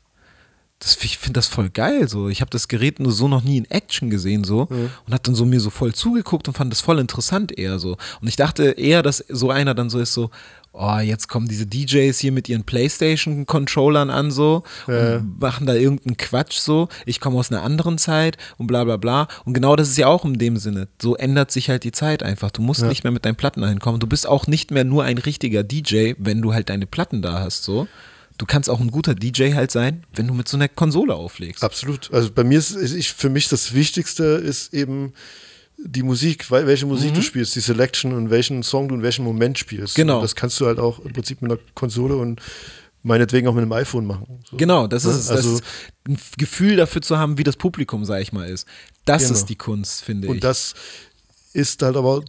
das, ich finde das voll geil so. Ich habe das Gerät nur so noch nie in Action gesehen so und hat dann so mir so voll zugeguckt und fand das voll interessant eher so. Und ich dachte eher, dass so einer dann so ist so, oh, jetzt kommen diese DJs hier mit ihren Playstation-Controllern an so und machen da irgendeinen Quatsch so. Ich komme aus einer anderen Zeit und bla bla bla. Und genau das ist ja auch in dem Sinne. So ändert sich halt die Zeit einfach. Du musst nicht mehr mit deinen Platten einkommen. Du bist auch nicht mehr nur ein richtiger DJ, wenn du halt deine Platten da hast so. Du kannst auch ein guter DJ halt sein, wenn du mit so einer Konsole auflegst. Absolut. Also bei mir ist, ich, für mich das Wichtigste ist eben die Musik, welche Musik du spielst, die Selection und welchen Song du in welchem Moment spielst. Mhm. Genau. Und das kannst du halt auch im Prinzip mit einer Konsole und meinetwegen auch mit einem iPhone machen. So. Genau, das ist es. Das Also- ein Gefühl dafür zu haben, wie das Publikum, sag ich mal, ist. Das Genau. ist die Kunst, finde ich. Und das ist halt aber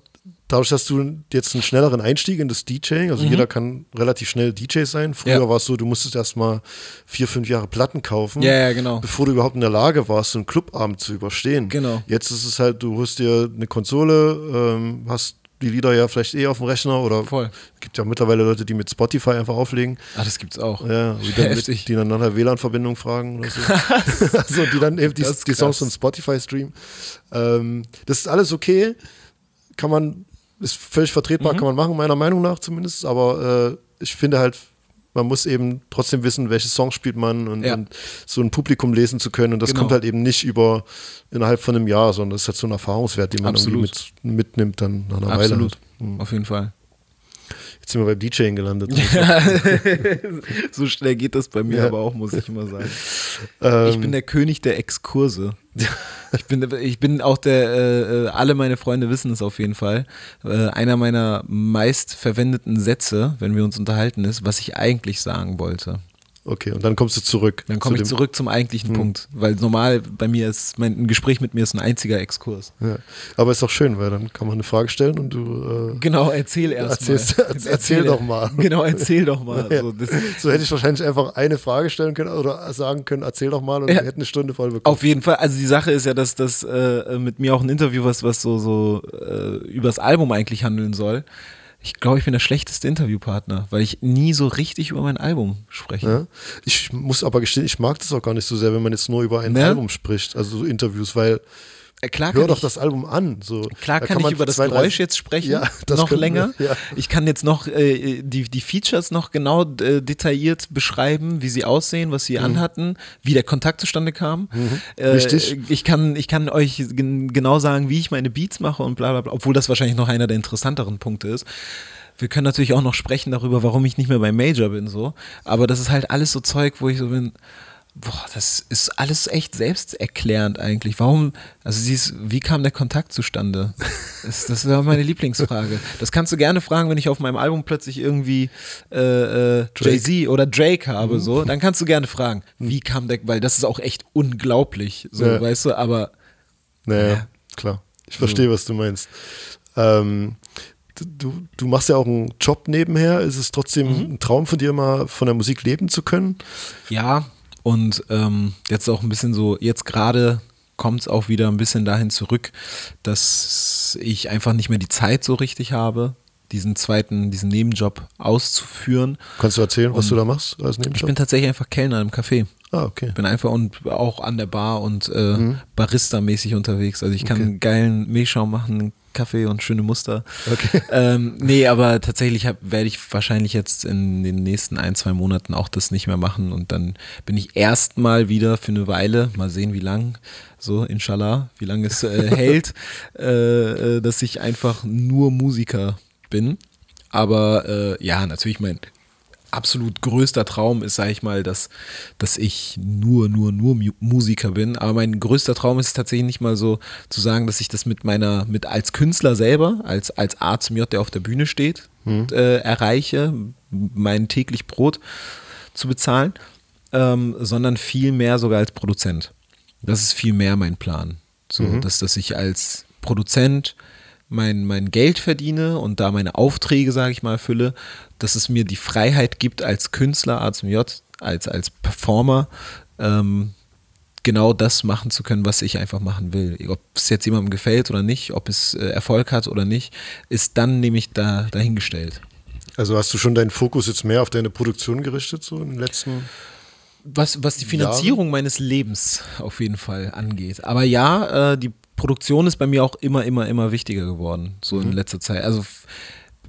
dadurch, dass du jetzt einen schnelleren Einstieg in das DJing, also jeder kann relativ schnell DJ sein. Früher Mhm. Ja. war es so, du musstest erst mal vier, fünf Jahre Platten kaufen, Ja, ja, genau. bevor du überhaupt in der Lage warst, so einen Clubabend zu überstehen. Genau. Jetzt ist es halt, du holst dir eine Konsole, ähm, hast die Lieder ja vielleicht eh auf dem Rechner oder Voll. gibt ja mittlerweile Leute, die mit Spotify einfach auflegen. ah, das gibt's auch. Ja, die dann, mit, die dann nach einer WLAN-Verbindung fragen oder so. also die dann eben die, die Songs von Spotify streamen. Ähm, das ist alles okay. Kann man, ist völlig Mhm. vertretbar, kann man machen, meiner Meinung nach zumindest. Aber äh, ich finde halt, man muss eben trotzdem wissen, welche Songs spielt man und, Ja. und so ein Publikum lesen zu können. Und das Genau. kommt halt eben nicht über innerhalb von einem Jahr, sondern das ist halt so ein Erfahrungswert, den man irgendwie Absolut. mit, mitnimmt dann nach einer Absolut. Weile. Halt. Auf jeden Fall. Jetzt sind wir beim DJing gelandet. so schnell geht das bei mir Ja. aber auch, muss ich immer sagen. Ähm, Ich bin der König der Exkurse. Ich bin, ich bin auch der, äh, äh, alle meine Freunde wissen es auf jeden Fall. Äh, einer meiner meist verwendeten Sätze, wenn wir uns unterhalten, ist, was ich eigentlich sagen wollte. Okay, und dann kommst du zurück. Dann komme zu ich zurück zum eigentlichen Punkt, weil normal bei mir ist, mein ein Gespräch mit mir ist ein einziger Exkurs. Ja. Aber ist doch schön, weil dann kann man eine Frage stellen und du. Äh, Genau, erzähl erst Erzählst- mal. erzähl- erzähl doch mal. Genau, erzähl doch mal. Ja. So, so hätte ich wahrscheinlich einfach eine Frage stellen können oder sagen können, erzähl doch mal und Ja. wir hätten eine Stunde voll bekommen. Auf jeden Fall, also die Sache ist ja, dass das äh, mit mir auch ein Interview, was, was so, so äh, übers Album eigentlich handeln soll. Ich glaube, ich bin der schlechteste Interviewpartner, weil ich nie so richtig über mein Album spreche. Ja? Ich muss aber gestehen, ich mag das auch gar nicht so sehr, wenn man jetzt nur über ein Ne? Album spricht, also so Interviews, weil Klar hör kann doch ich, das Album an. So. Klar Da kann, ich man über das Geräusch jetzt sprechen, Ja, noch wir, länger. ja. Ich kann jetzt noch äh, die, die Features noch genau äh, detailliert beschreiben, wie sie aussehen, was sie Mhm. anhatten, wie der Kontakt zustande kam. Äh, Wichtig. Ich kann, ich kann euch gen genau sagen, wie ich meine Beats mache und bla bla bla, obwohl das wahrscheinlich noch einer der interessanteren Punkte ist. Wir können natürlich auch noch sprechen darüber, warum ich nicht mehr beim Major bin, so. Aber das ist halt alles so Zeug, wo ich so bin, boah, das ist alles echt selbsterklärend eigentlich. Warum, also siehst, wie kam der Kontakt zustande? Das, das war meine Lieblingsfrage. Das kannst du gerne fragen, wenn ich auf meinem Album plötzlich irgendwie äh, äh, Jay-Z oder Drake habe, so. Dann kannst du gerne fragen, wie kam der, weil das ist auch echt unglaublich, so, Ja. weißt du, aber Naja, Ja. klar. Ich verstehe, was du meinst. Ähm, du, du machst ja auch einen Job nebenher. Ist es trotzdem Mhm. ein Traum von dir, mal von der Musik leben zu können? Ja, und ähm, jetzt auch ein bisschen so, jetzt gerade kommt es auch wieder ein bisschen dahin zurück, dass ich einfach nicht mehr die Zeit so richtig habe, diesen zweiten, diesen Nebenjob auszuführen. Kannst du erzählen, was Und du da machst als Ich Nebenjob? bin tatsächlich einfach Kellner im Café. ah, okay. Bin einfach und auch an der Bar und äh, Barista-mäßig unterwegs. Also ich kann Okay. einen geilen Milchschaum machen, Kaffee und schöne Muster. Okay. Ähm, nee, aber tatsächlich hab- werde ich wahrscheinlich jetzt in den nächsten ein, zwei Monaten auch das nicht mehr machen und dann bin ich erstmal wieder für eine Weile, mal sehen wie lang, so inshallah, wie lange es äh, hält, äh, äh, dass ich einfach nur Musiker bin. Aber äh, ja, natürlich mein absolut größter Traum ist, sage ich mal, dass, dass ich nur, nur, nur Mu- Musiker bin. Aber mein größter Traum ist tatsächlich nicht mal so zu sagen, dass ich das mit meiner, mit als Künstler selber, als, als A zum J, der auf der Bühne steht, äh, erreiche, mein täglich Brot zu bezahlen, ähm, sondern viel mehr sogar als Produzent. Das ist viel mehr mein Plan. So, dass, dass ich als Produzent mein, mein Geld verdiene und da meine Aufträge, sage ich mal, erfülle, dass es mir die Freiheit gibt, als Künstler A zum J, als, als Performer, ähm, genau das machen zu können, was ich einfach machen will. Ob es jetzt jemandem gefällt oder nicht, ob es äh, Erfolg hat oder nicht, ist dann nämlich da dahingestellt. Also hast du schon deinen Fokus jetzt mehr auf deine Produktion gerichtet, so in den letzten. Was, was die Finanzierung meines Lebens auf jeden Fall angeht. Aber ja, äh, die Produktion ist bei mir auch immer, immer, immer wichtiger geworden, so in letzter Zeit. Also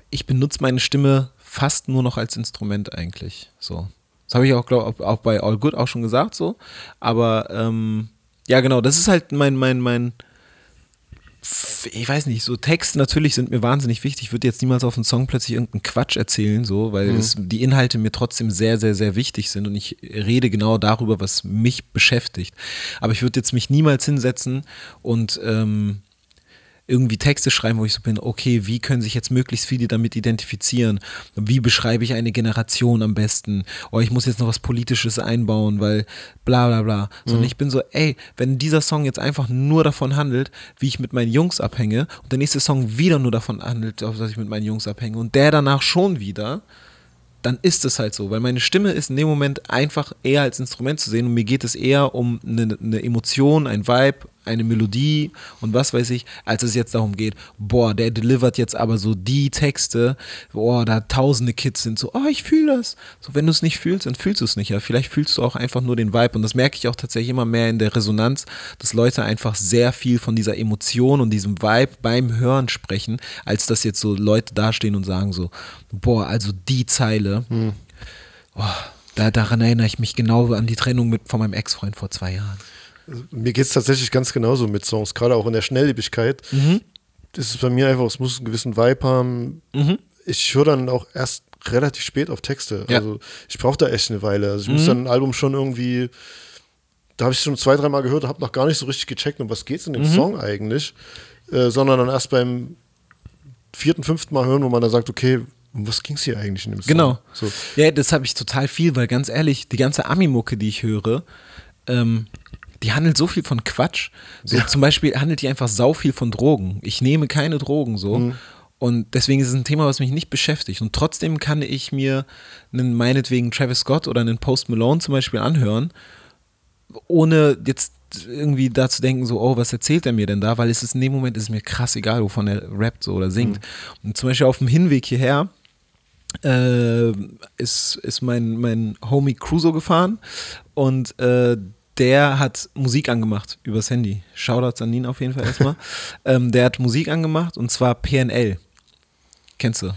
ich benutze meine Stimme fast nur noch als Instrument eigentlich. So. Das habe ich auch, glaube auch bei All Good auch schon gesagt, so. Aber ähm, ja, genau, das ist halt mein, mein, mein, ich weiß nicht, so Text natürlich sind mir wahnsinnig wichtig. Ich würde jetzt niemals auf einen Song plötzlich irgendeinen Quatsch erzählen, so, weil es, die Inhalte mir trotzdem sehr, sehr, sehr wichtig sind und ich rede genau darüber, was mich beschäftigt. Aber ich würde jetzt mich niemals hinsetzen und ähm, irgendwie Texte schreiben, wo ich so bin, okay, wie können sich jetzt möglichst viele damit identifizieren? Wie beschreibe ich eine Generation am besten? Oh, ich muss jetzt noch was Politisches einbauen, weil bla bla bla. Sondern ich bin so, ey, wenn dieser Song jetzt einfach nur davon handelt, wie ich mit meinen Jungs abhänge und der nächste Song wieder nur davon handelt, dass ich mit meinen Jungs abhänge und der danach schon wieder, dann ist es halt so, weil meine Stimme ist in dem Moment einfach eher als Instrument zu sehen und mir geht es eher um eine, eine Emotion, ein Vibe, eine Melodie und was weiß ich, als es jetzt darum geht, boah, der delivert jetzt aber so die Texte, boah, da tausende Kids sind so, oh, ich fühle das. So, wenn du es nicht fühlst, dann fühlst du es nicht. Ja, vielleicht fühlst du auch einfach nur den Vibe und das merke ich auch tatsächlich immer mehr in der Resonanz, dass Leute einfach sehr viel von dieser Emotion und diesem Vibe beim Hören sprechen, als dass jetzt so Leute dastehen und sagen so, boah, also die Zeile, oh, da, daran erinnere ich mich genau an die Trennung mit, von meinem Ex-Freund vor zwei Jahren. Mir geht es tatsächlich ganz genauso mit Songs, gerade auch in der Schnelllebigkeit. Mhm. Das ist bei mir einfach, es muss einen gewissen Vibe haben. Ich höre dann auch erst relativ spät auf Texte. Ja. Also ich brauche da echt eine Weile. Also ich muss dann ein Album schon irgendwie, da habe ich schon zwei, dreimal gehört, habe noch gar nicht so richtig gecheckt, um was geht es in dem Song eigentlich, äh, sondern dann erst beim vierten, fünften Mal hören, wo man dann sagt, okay, um was ging es hier eigentlich in dem Song? Genau. So. Ja, das habe ich total viel, weil ganz ehrlich, die ganze Ami-Mucke, die ich höre, ähm, die handelt so viel von Quatsch. So zum Beispiel handelt die einfach sau viel von Drogen. Ich nehme keine Drogen so. Mhm. Und deswegen ist es ein Thema, was mich nicht beschäftigt. Und trotzdem kann ich mir einen meinetwegen Travis Scott oder einen Post Malone zum Beispiel anhören, ohne jetzt irgendwie da zu denken, so, oh, was erzählt er mir denn da? Weil es ist in dem Moment ist es mir krass egal, wovon er rappt so oder singt. Und zum Beispiel auf dem Hinweg hierher äh, ist, ist mein, mein Homie Cruzo gefahren und äh, der hat Musik angemacht übers Handy. Shoutouts an ihn auf jeden Fall erstmal. ähm, der hat Musik angemacht und zwar PNL. Kennst du?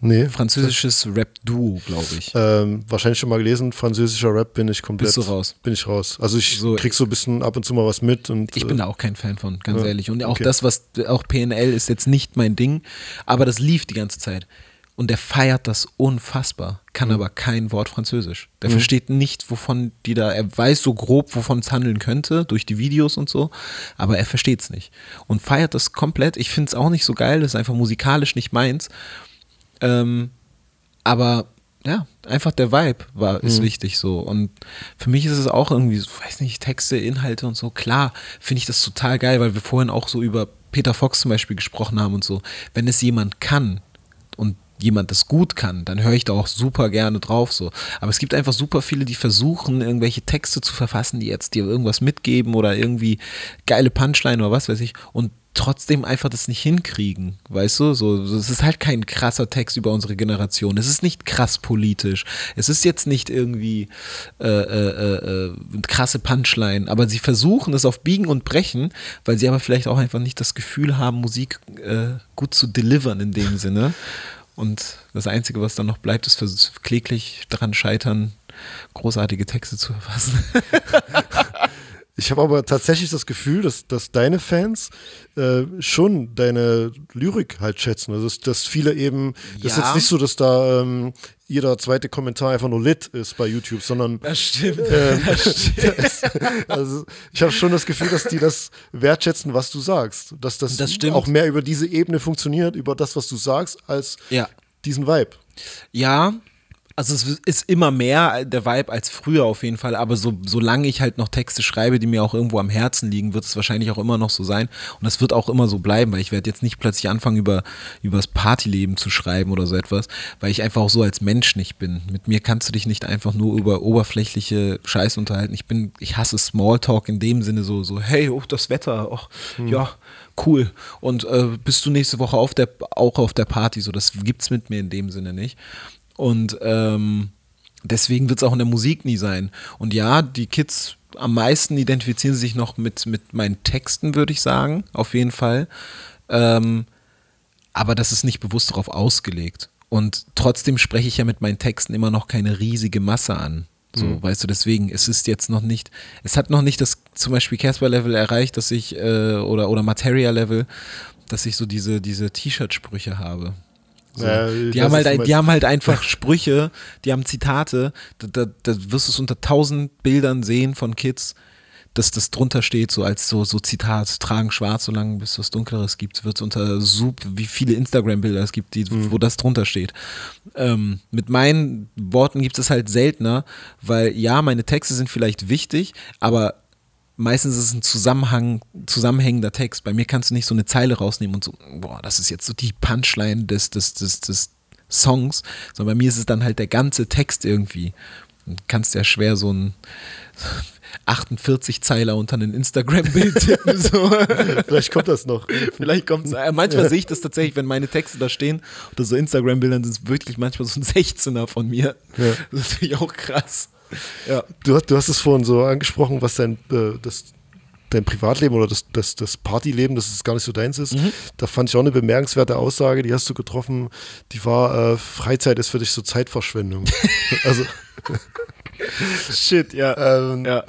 Nee. Französisches Rap-Duo, glaube ich. Ähm, wahrscheinlich schon mal gelesen, französischer Rap bin ich komplett. Bist du raus? Bin ich raus. Also ich So- krieg so ein bisschen ab und zu mal was mit und Ich äh, bin da auch kein Fan von, ganz Ja, ehrlich. Und auch okay. das, was auch PNL ist jetzt nicht mein Ding, aber das lief die ganze Zeit. Und der feiert das unfassbar, kann Mhm. aber kein Wort Französisch. Der versteht nicht, wovon die da, er weiß so grob, wovon es handeln könnte, durch die Videos und so, aber er versteht es nicht. Und feiert das komplett. Ich finde es auch nicht so geil, das ist einfach musikalisch nicht meins. Ähm, aber ja, einfach der Vibe war, ist wichtig so. Und für mich ist es auch irgendwie, so, weiß nicht, Texte, Inhalte und so. Klar, finde ich das total geil, weil wir vorhin auch so über Peter Fox zum Beispiel gesprochen haben und so. Wenn es jemand kann und jemand das gut kann, dann höre ich da auch super gerne drauf so. Aber es gibt einfach super viele, die versuchen, irgendwelche Texte zu verfassen, die jetzt dir irgendwas mitgeben oder irgendwie geile Punchline oder was weiß ich und trotzdem einfach das nicht hinkriegen, weißt du? So, es ist halt kein krasser Text über unsere Generation. Es ist nicht krass politisch. Es ist jetzt nicht irgendwie äh, äh, äh, äh, krasse Punchline, aber sie versuchen es auf Biegen und Brechen, weil sie aber vielleicht auch einfach nicht das Gefühl haben, Musik äh, gut zu delivern in dem Sinne. Und das Einzige, was dann noch bleibt, ist vers- kläglich daran scheitern, großartige Texte zu verfassen. Ich habe aber tatsächlich das Gefühl, dass, dass deine Fans äh, schon deine Lyrik halt schätzen. Also dass, dass viele eben, das ist Ja. jetzt nicht so, dass da ähm, jeder zweite Kommentar einfach nur lit ist bei YouTube, sondern Das stimmt. ähm, also ich habe schon das Gefühl, dass die das wertschätzen, was du sagst. Dass das, Das stimmt. auch mehr über diese Ebene funktioniert, über das, was du sagst, als Ja. diesen Vibe. Ja, also es ist immer mehr der Vibe als früher auf jeden Fall, aber so, solange ich halt noch Texte schreibe, die mir auch irgendwo am Herzen liegen, wird es wahrscheinlich auch immer noch so sein und das wird auch immer so bleiben, weil ich werde jetzt nicht plötzlich anfangen, über, über das Partyleben zu schreiben oder so etwas, weil ich einfach auch so als Mensch nicht bin. Mit mir kannst du dich nicht einfach nur über oberflächliche Scheiße unterhalten. Ich bin, ich hasse Smalltalk in dem Sinne so, so, hey, oh, das Wetter, oh, ja, cool. Und äh, bist du nächste Woche auf der, auch auf der Party? So, das gibt's mit mir in dem Sinne nicht. Und ähm, deswegen wird es auch in der Musik nie sein. Und ja, die Kids am meisten identifizieren sich noch mit, mit meinen Texten, würde ich sagen, auf jeden Fall. Ähm, aber das ist nicht bewusst darauf ausgelegt. Und trotzdem spreche ich ja mit meinen Texten immer noch keine riesige Masse an. So, weißt du, deswegen, es ist jetzt noch nicht, es hat noch nicht das zum Beispiel Casper-Level erreicht, dass ich, äh, oder, oder Materia-Level, dass ich so diese, diese T-Shirt-Sprüche habe. So. Ja, ich die, haben halt, ein- die haben halt einfach Sprüche, die haben Zitate, da, da, da wirst du es unter tausend Bildern sehen von Kids, dass das drunter steht, so als so, so Zitat, tragen schwarz, solange bis es was Dunkleres gibt, wird es unter Sub, wie viele Instagram-Bilder es gibt, die, wo das drunter steht. Ähm, mit meinen Worten gibt es halt seltener, weil ja, meine Texte sind vielleicht wichtig, aber meistens ist es ein Zusammenhang, zusammenhängender Text. Bei mir kannst du nicht so eine Zeile rausnehmen und so, boah, das ist jetzt so die Punchline des, des, des, des Songs, sondern bei mir ist es dann halt der ganze Text irgendwie. Du kannst ja schwer so ein 48 Zeiler unter ein Instagram-Bild tippen. So. Vielleicht kommt das noch. Vielleicht kommt es. Äh, manchmal sehe ich das tatsächlich, wenn meine Texte da stehen oder so Instagram-Bildern, sind es wirklich manchmal so ein 16er von mir. Ja. Das ist natürlich auch krass. Ja. Du, hast- du hast es vorhin so angesprochen, was dein, äh, das, dein Privatleben oder das, das, das Partyleben, dass es gar nicht so deins ist. Mhm. Da fand ich auch eine bemerkenswerte Aussage, die hast du getroffen, die war, äh, Freizeit ist für dich so Zeitverschwendung. also Shit, ja. ähm, ja.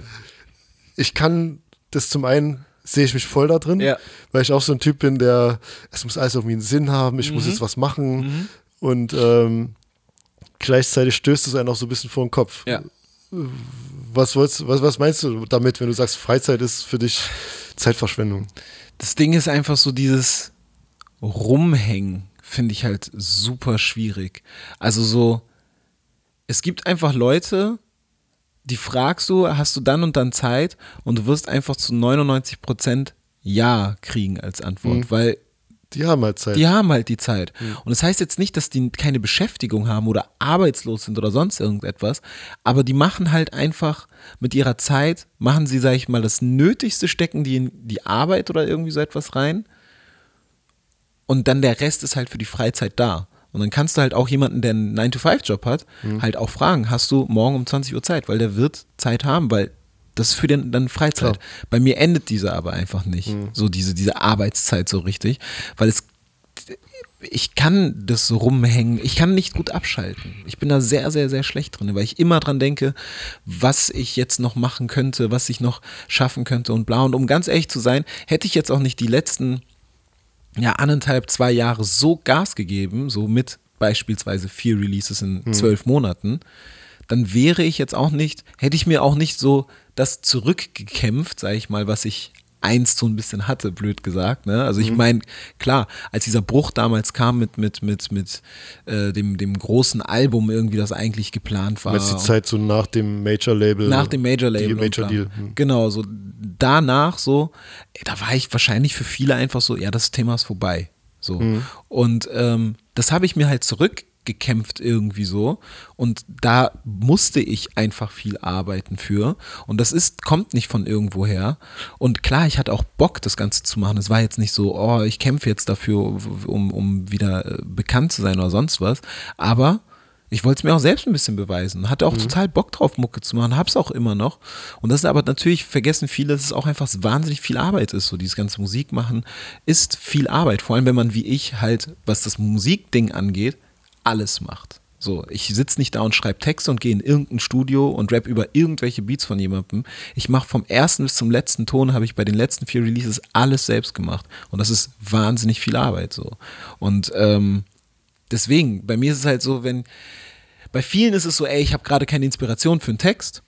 ich kann das zum einen sehe ich mich voll da drin, Ja. weil ich auch so ein Typ bin, der, es muss alles irgendwie einen Sinn haben, ich Mhm. muss jetzt was machen und ähm, gleichzeitig stößt es einen auch so ein bisschen vor den Kopf. Ja. Was, wolltest, was, was meinst du damit, wenn du sagst, Freizeit ist für dich Zeitverschwendung? Das Ding ist einfach so dieses Rumhängen, finde ich halt super schwierig. Also so, es gibt einfach Leute, die fragst du, hast du dann und dann Zeit und du wirst einfach zu 99 Prozent Ja kriegen als Antwort, Mhm. weil Die haben halt Zeit. die haben halt die Zeit. Und das heißt jetzt nicht, dass die keine Beschäftigung haben oder arbeitslos sind oder sonst irgendetwas, aber die machen halt einfach mit ihrer Zeit, machen sie, sag ich mal, das Nötigste, stecken die in die Arbeit oder irgendwie so etwas rein. Und dann der Rest ist halt für die Freizeit da. Und dann kannst du halt auch jemanden, der einen 9-to-5-Job hat, halt auch fragen, hast du morgen um 20 Uhr Zeit? Weil der wird Zeit haben, weil das ist für den dann Freizeit. Bei mir endet diese aber einfach nicht. So diese, diese Arbeitszeit so richtig. Weil es ich kann das so rumhängen, ich kann nicht gut abschalten. Ich bin da sehr, sehr, sehr schlecht drin, weil ich immer dran denke, was ich jetzt noch machen könnte, was ich noch schaffen könnte und bla. Und um ganz ehrlich zu sein, hätte ich jetzt auch nicht die letzten ja, anderthalb, zwei Jahre so Gas gegeben, so mit beispielsweise vier Releases in zwölf Monaten, dann wäre ich jetzt auch nicht, hätte ich mir auch nicht so das zurückgekämpft, sage ich mal, was ich einst so ein bisschen hatte, blöd gesagt. Ne? Also ich meine, klar, als dieser Bruch damals kam mit, mit, mit, mit äh, dem, dem großen Album irgendwie, das eigentlich geplant war. Jetzt die Zeit so nach dem Major-Label. Nach dem Major Label. Die und Major. Deal. Hm. Genau, so danach so, ey, da war ich wahrscheinlich für viele einfach so, ja, das Thema ist vorbei. So. Hm. Und ähm, das habe ich mir halt zurückgekämpft irgendwie so. Und da musste ich einfach viel arbeiten für. Und das ist, kommt nicht von irgendwoher. Und klar, ich hatte auch Bock, das Ganze zu machen. Es war jetzt nicht so, oh, ich kämpfe jetzt dafür, um, um wieder äh, bekannt zu sein oder sonst was. Aber ich wollte es mir auch selbst ein bisschen beweisen. Hatte auch total Bock drauf, Mucke zu machen. Hab's auch immer noch. Und das ist aber natürlich, vergessen viele, dass es auch einfach wahnsinnig viel Arbeit ist. So dieses ganze Musik machen ist viel Arbeit. Vor allem, wenn man wie ich halt, was das Musikding angeht, alles macht. So, ich sitze nicht da und schreibe Texte und gehe in irgendein Studio und rap über irgendwelche Beats von jemandem. Ich mache vom ersten bis zum letzten Ton, habe ich bei den letzten vier Releases alles selbst gemacht. Und das ist wahnsinnig viel Arbeit so. Und ähm, deswegen, bei mir ist es halt so, wenn, bei vielen ist es so, ey, ich habe gerade keine Inspiration für einen Text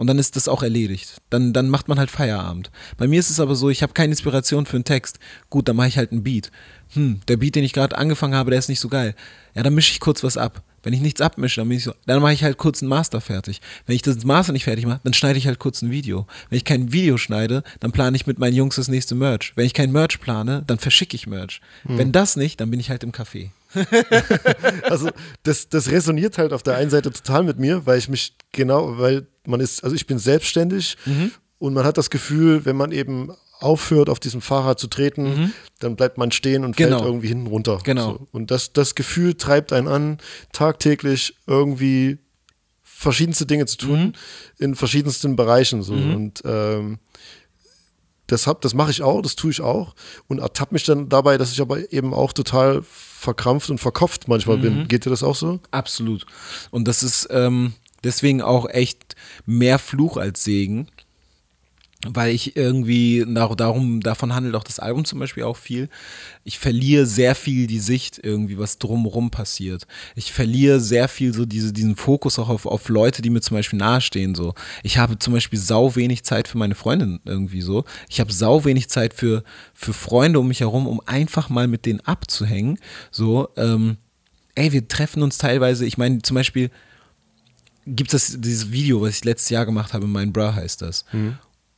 und dann ist das auch erledigt. Dann, dann macht man halt Feierabend. Bei mir ist es aber so, ich habe keine Inspiration für einen Text. Gut, dann mache ich halt einen Beat. Hm, der Beat, den ich gerade angefangen habe, der ist nicht so geil. Ja, dann mische ich kurz was ab. Wenn ich nichts abmische, dann so, dann mache ich halt kurz einen Master fertig. Wenn ich das Master nicht fertig mache, dann schneide ich halt kurz ein Video. Wenn ich kein Video schneide, dann plane ich mit meinen Jungs das nächste Merch. Wenn ich kein Merch plane, dann verschicke ich Merch. Wenn das nicht, dann bin ich halt im Café. Also das, das resoniert halt auf der einen Seite total mit mir, weil ich mich genau, weil man ist, also ich bin selbstständig Mhm. und man hat das Gefühl, wenn man eben aufhört, auf diesem Fahrrad zu treten, dann bleibt man stehen und Mhm. Genau. fällt irgendwie hinten runter. Genau. So. Und das, das Gefühl treibt einen an, tagtäglich irgendwie verschiedenste Dinge zu tun, Mhm. in verschiedensten Bereichen. So. Und ähm, das, hab- das mache ich auch, das tue ich auch und ertappe mich dann dabei, dass ich aber eben auch total verkrampft und verkopft manchmal Mhm. bin. Geht dir das auch so? Absolut. Und das ist ähm, deswegen auch echt mehr Fluch als Segen. Weil ich irgendwie, dar- darum, davon handelt auch das Album zum Beispiel auch viel. Ich verliere sehr viel die Sicht irgendwie, was drumherum passiert. Ich verliere sehr viel so diese, diesen Fokus auch auf, auf Leute, die mir zum Beispiel nahestehen. So. Ich habe zum Beispiel sau wenig Zeit für meine Freundin irgendwie so. Ich habe sau wenig Zeit für, für Freunde um mich herum, um einfach mal mit denen abzuhängen. So, ähm, ey, wir treffen uns teilweise, ich meine zum Beispiel, gibt es dieses Video, was ich letztes Jahr gemacht habe, mein Bra heißt das.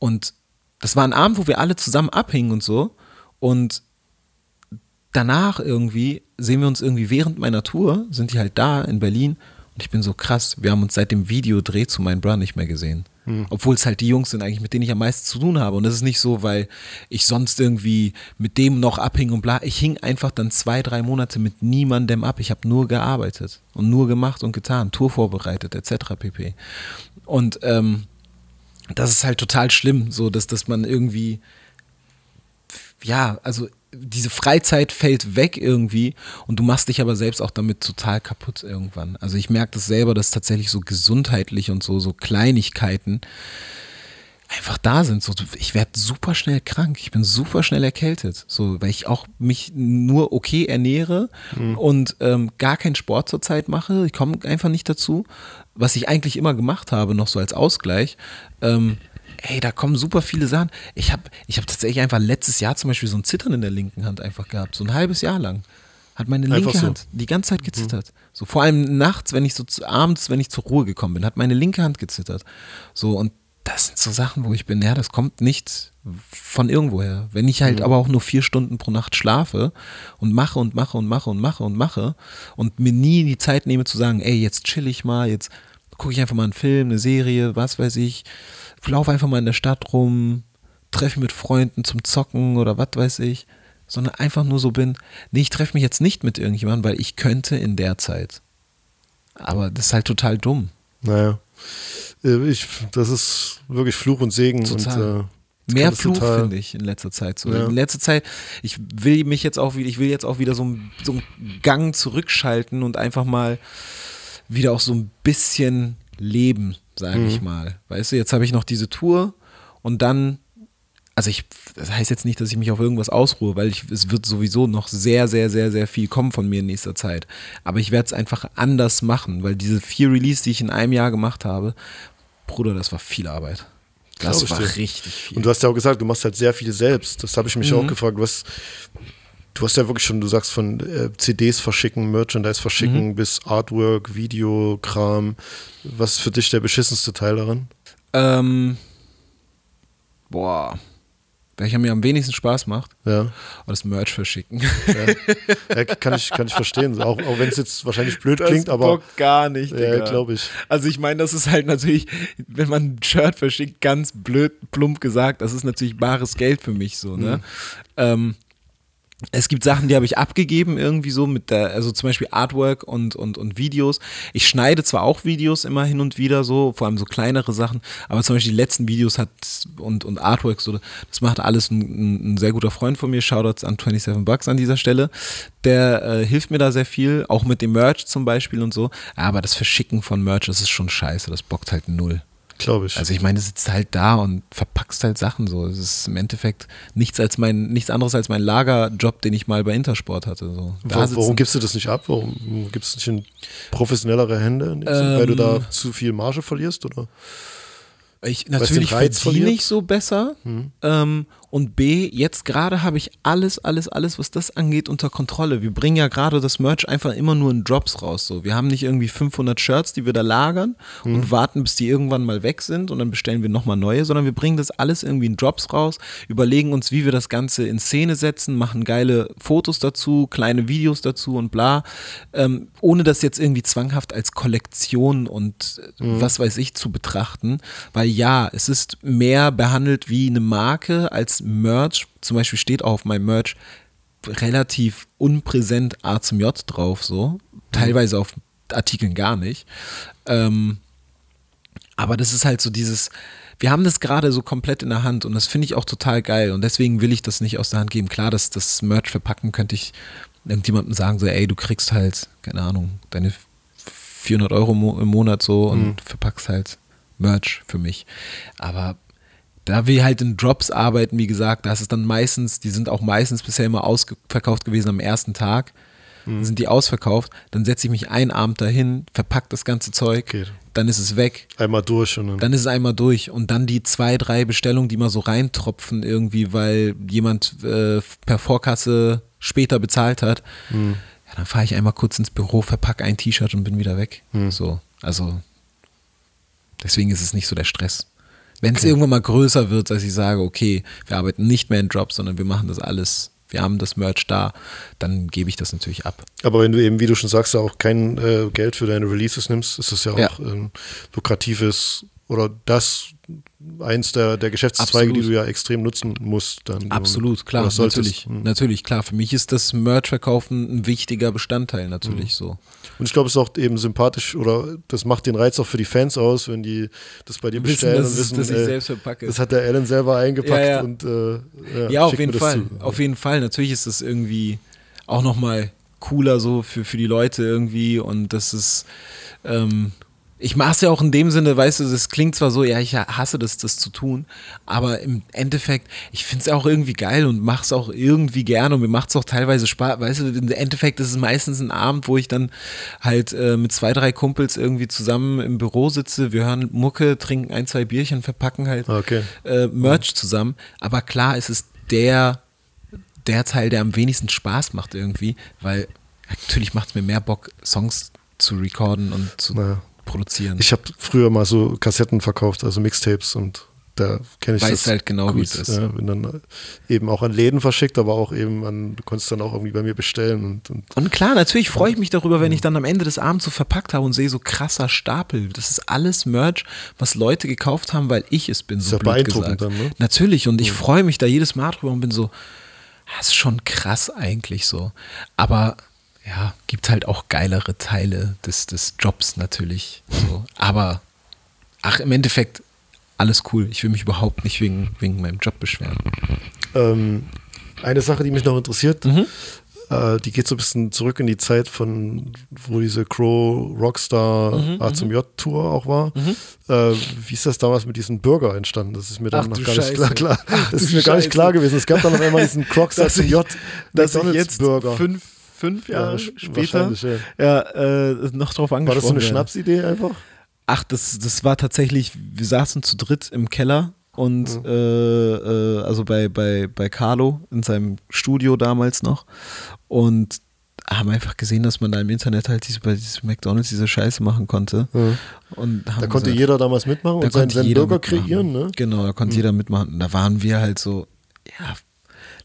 Und das war ein Abend, wo wir alle zusammen abhingen und so. Und danach irgendwie sehen wir uns irgendwie während meiner Tour, sind die halt da in Berlin. Und ich bin so krass, wir haben uns seit dem Videodreh zu meinem Bra nicht mehr gesehen. Obwohl es halt die Jungs sind eigentlich, mit denen ich am meisten zu tun habe. Und das ist nicht so, weil ich sonst irgendwie mit dem noch abhing und bla. Ich hing einfach dann zwei, drei Monate mit niemandem ab. Ich habe nur gearbeitet und nur gemacht und getan, Tour vorbereitet, etc. pp. Und ähm, das ist halt total schlimm, so dass, dass man irgendwie, ja, also diese Freizeit fällt weg irgendwie und du machst dich aber selbst auch damit total kaputt irgendwann. Also ich merke das selber, dass tatsächlich so gesundheitlich und so, so Kleinigkeiten einfach da sind. So, ich werde super schnell krank, ich bin super schnell erkältet, so, weil ich auch mich nur okay ernähre und ähm, gar keinen Sport zurzeit mache. Ich komme einfach nicht dazu, was ich eigentlich immer gemacht habe, noch so als Ausgleich. Ähm, ey, da kommen super viele Sachen. Ich habe ich hab tatsächlich einfach letztes Jahr zum Beispiel so ein Zittern in der linken Hand einfach gehabt, so ein halbes Jahr lang. Hat meine Einfach linke so. Hand die ganze Zeit gezittert. So vor allem nachts, wenn ich so zu, abends, wenn ich zur Ruhe gekommen bin, hat meine linke Hand gezittert. So und das sind so Sachen, wo ich bin, ja, das kommt nicht von irgendwoher. Wenn ich halt aber auch nur vier Stunden pro Nacht schlafe und mache und mache und mache und mache und mache und mir nie die Zeit nehme zu sagen, ey, jetzt chill ich mal, jetzt gucke ich einfach mal einen Film, eine Serie, was weiß ich, laufe einfach mal in der Stadt rum, treffe mich mit Freunden zum Zocken oder was weiß ich, sondern einfach nur so bin, nee, ich treffe mich jetzt nicht mit irgendjemandem, weil ich könnte in der Zeit. Aber das ist halt total dumm. Naja. Äh, Ich, das ist wirklich Fluch und Segen. Total. Und, äh, ich Mehr Fluch finde ich in letzter Zeit. So. Ja. In letzter Zeit, ich will mich jetzt auch wieder, ich will jetzt auch wieder so, ein- so einen Gang zurückschalten und einfach mal wieder auch so ein bisschen leben, sage ich Mhm. mal. Weißt du, jetzt habe ich noch diese Tour und dann, also ich, das heißt jetzt nicht, dass ich mich auf irgendwas ausruhe, weil ich, es wird sowieso noch sehr, sehr, sehr, sehr viel kommen von mir in nächster Zeit. Aber ich werde es einfach anders machen, weil diese vier Release, die ich in einem Jahr gemacht habe, Bruder, das war viel Arbeit. Das war dir. richtig viel. Und du hast ja auch gesagt, du machst halt sehr viel selbst. Das habe ich mich Mhm. auch gefragt, was. Du hast ja wirklich schon, du sagst von äh, CDs verschicken, Merchandise verschicken Mhm. bis Artwork, Videokram. Was ist für dich der beschissenste Teil daran? Ähm, boah. Welcher mir am wenigsten Spaß macht, Ja, war das Merch verschicken. ja kann, ich, kann ich verstehen. Auch, auch wenn es jetzt wahrscheinlich blöd klingt, aber gar nicht, ja, Digga. glaube ich. Also ich meine, das ist halt natürlich, wenn man ein Shirt verschickt, ganz blöd, plump gesagt, das ist natürlich bares Geld für mich so, ne? Ähm, es gibt Sachen, die habe ich abgegeben irgendwie so mit der, also zum Beispiel Artwork und, und, und Videos. Ich schneide zwar auch Videos immer hin und wieder so, vor allem so kleinere Sachen, aber zum Beispiel die letzten Videos hat und, und Artwork so, das macht alles ein, ein, sehr guter Freund von mir. Shoutouts an 27 Bucks an dieser Stelle. Der äh, hilft mir da sehr viel, auch mit dem Merch zum Beispiel und so. Aber das Verschicken von Merch, das ist schon scheiße, das bockt halt null. Glaube ich. Also ich meine, du sitzt halt da und verpackst halt Sachen so. Es ist im Endeffekt nichts als mein, nichts anderes als mein Lagerjob, den ich mal bei Intersport hatte. So. Warum sitzen- gibst du das nicht ab? Warum gibst du es nicht in professionellere Hände? Sinne? weil du da Ähm, zu viel Marge verlierst? Oder? Ich, natürlich verdiene ich so besser. Ähm, und B, jetzt gerade habe ich alles, alles, alles, was das angeht, unter Kontrolle. Wir bringen ja gerade das Merch einfach immer nur in Drops raus. So. Wir haben nicht irgendwie 500 Shirts, die wir da lagern und warten, bis die irgendwann mal weg sind und dann bestellen wir nochmal neue, sondern wir bringen das alles irgendwie in Drops raus, überlegen uns, wie wir das Ganze in Szene setzen, machen geile Fotos dazu, kleine Videos dazu und bla. Ähm, ohne das jetzt irgendwie zwanghaft als Kollektion und äh, was weiß ich zu betrachten. Weil ja, es ist mehr behandelt wie eine Marke als Merch. Zum Beispiel steht auch auf meinem Merch relativ unpräsent A zum J drauf, so. Teilweise auf Artikeln gar nicht. Ähm, aber das ist halt so dieses, wir haben das gerade so komplett in der Hand und das finde ich auch total geil und deswegen will ich das nicht aus der Hand geben. Klar, dass das Merch verpacken könnte ich irgendjemandem sagen, so, ey, du kriegst halt, keine Ahnung, deine 400 Euro im Monat so und verpackst halt Merch für mich. Aber da wir halt in Drops arbeiten, wie gesagt, da ist es dann meistens, die sind auch meistens bisher immer ausverkauft gewesen am ersten Tag. Dann sind die ausverkauft, dann setze ich mich einen Abend dahin, verpack das ganze Zeug, Okay. dann ist es weg. Einmal durch und dann. Dann ist es einmal durch und dann die zwei, drei Bestellungen, die mal so reintropfen irgendwie, weil jemand äh, per Vorkasse später bezahlt hat. Ja, dann fahre ich einmal kurz ins Büro, verpacke ein T-Shirt und bin wieder weg. So, also deswegen ist es nicht so der Stress. Wenn es irgendwann mal größer wird, dass ich sage, okay, wir arbeiten nicht mehr in Drops, sondern wir machen das alles, wir haben das Merch da, dann gebe ich das natürlich ab. Aber wenn du eben, wie du schon sagst, auch kein äh, Geld für deine Releases nimmst, ist das ja auch Ja. ähm, lukratives oder das eins der, der Geschäftszweige, Absolut. die du ja extrem nutzen musst. Dann Absolut, klar, natürlich, Mhm. natürlich, klar. Für mich ist das Merch-Verkaufen ein wichtiger Bestandteil, natürlich so. Und ich glaube, es ist auch eben sympathisch oder das macht den Reiz auch für die Fans aus, wenn die das bei dir Wissen, bestellen und wissen, dass ich äh, selbst verpacke. das hat der Alan selber eingepackt Ja, ja. und äh, ja, Ja, auf jeden Fall. zu. Auf jeden Fall. Natürlich ist das irgendwie auch nochmal cooler so für, für die Leute irgendwie und das ist, ähm, ich mache es ja auch in dem Sinne, weißt du, das klingt zwar so, ja, ich hasse das, das zu tun, aber im Endeffekt, ich finde es auch irgendwie geil und mache es auch irgendwie gerne und mir macht es auch teilweise Spaß, weißt du, im Endeffekt ist es meistens ein Abend, wo ich dann halt äh, mit zwei, drei Kumpels irgendwie zusammen im Büro sitze, wir hören Mucke, trinken ein, zwei Bierchen, verpacken halt Okay. äh, Merch zusammen. Aber klar, es ist der, der Teil, der am wenigsten Spaß macht irgendwie, weil natürlich macht es mir mehr Bock, Songs zu recorden und zu Naja. Produzieren. Ich habe früher mal so Kassetten verkauft, also Mixtapes und da kenne ich Weiß das halt genau, wie gut. es ist. Ja, bin dann eben auch an Läden verschickt, aber auch eben an, du konntest dann auch irgendwie bei mir bestellen und, und Und klar, natürlich freue ich mich darüber, wenn ich dann am Ende des Abends so verpackt habe und sehe so krasser Stapel. Das ist alles Merch, was Leute gekauft haben, weil ich es bin. So ja blöd beeindruckend gesagt. dann, ne? Natürlich und ich freue mich da jedes Mal drüber und bin so, das ist schon krass eigentlich so. Aber ja, gibt halt auch geilere Teile des, des Jobs natürlich. So. Aber ach, im Endeffekt alles cool. Ich will mich überhaupt nicht wegen, wegen meinem Job beschweren. Ähm, eine Sache, die mich noch interessiert, Mhm. äh, die geht so ein bisschen zurück in die Zeit von, wo diese Crow Rockstar Mhm, A zum J Tour auch war. Äh, wie ist das damals mit diesem Burger entstanden? Das ist mir dann Ach noch gar nicht Scheiße. klar. klar. Ach Das ist mir gar nicht Scheiße. klar gewesen. Es gab dann noch einmal diesen Crockstar Dass zum J dass ich McDonald's jetzt Burger. fünf, fünf Jahre Ja, später ja. äh, noch drauf angesprochen War das so eine. Schnapsidee einfach? Ach, das, das war tatsächlich, wir saßen zu dritt im Keller und Mhm. äh, äh, also bei, bei, bei Carlo in seinem Studio damals noch und haben einfach gesehen, dass man da im Internet halt diese, bei diesem McDonalds diese Scheiße machen konnte. Ja. Und Da konnte gesagt, jeder damals mitmachen da und seinen, seinen Burger mitmachen. kreieren, ne? Genau, da konnte jeder mitmachen. Und da waren wir halt so, ja,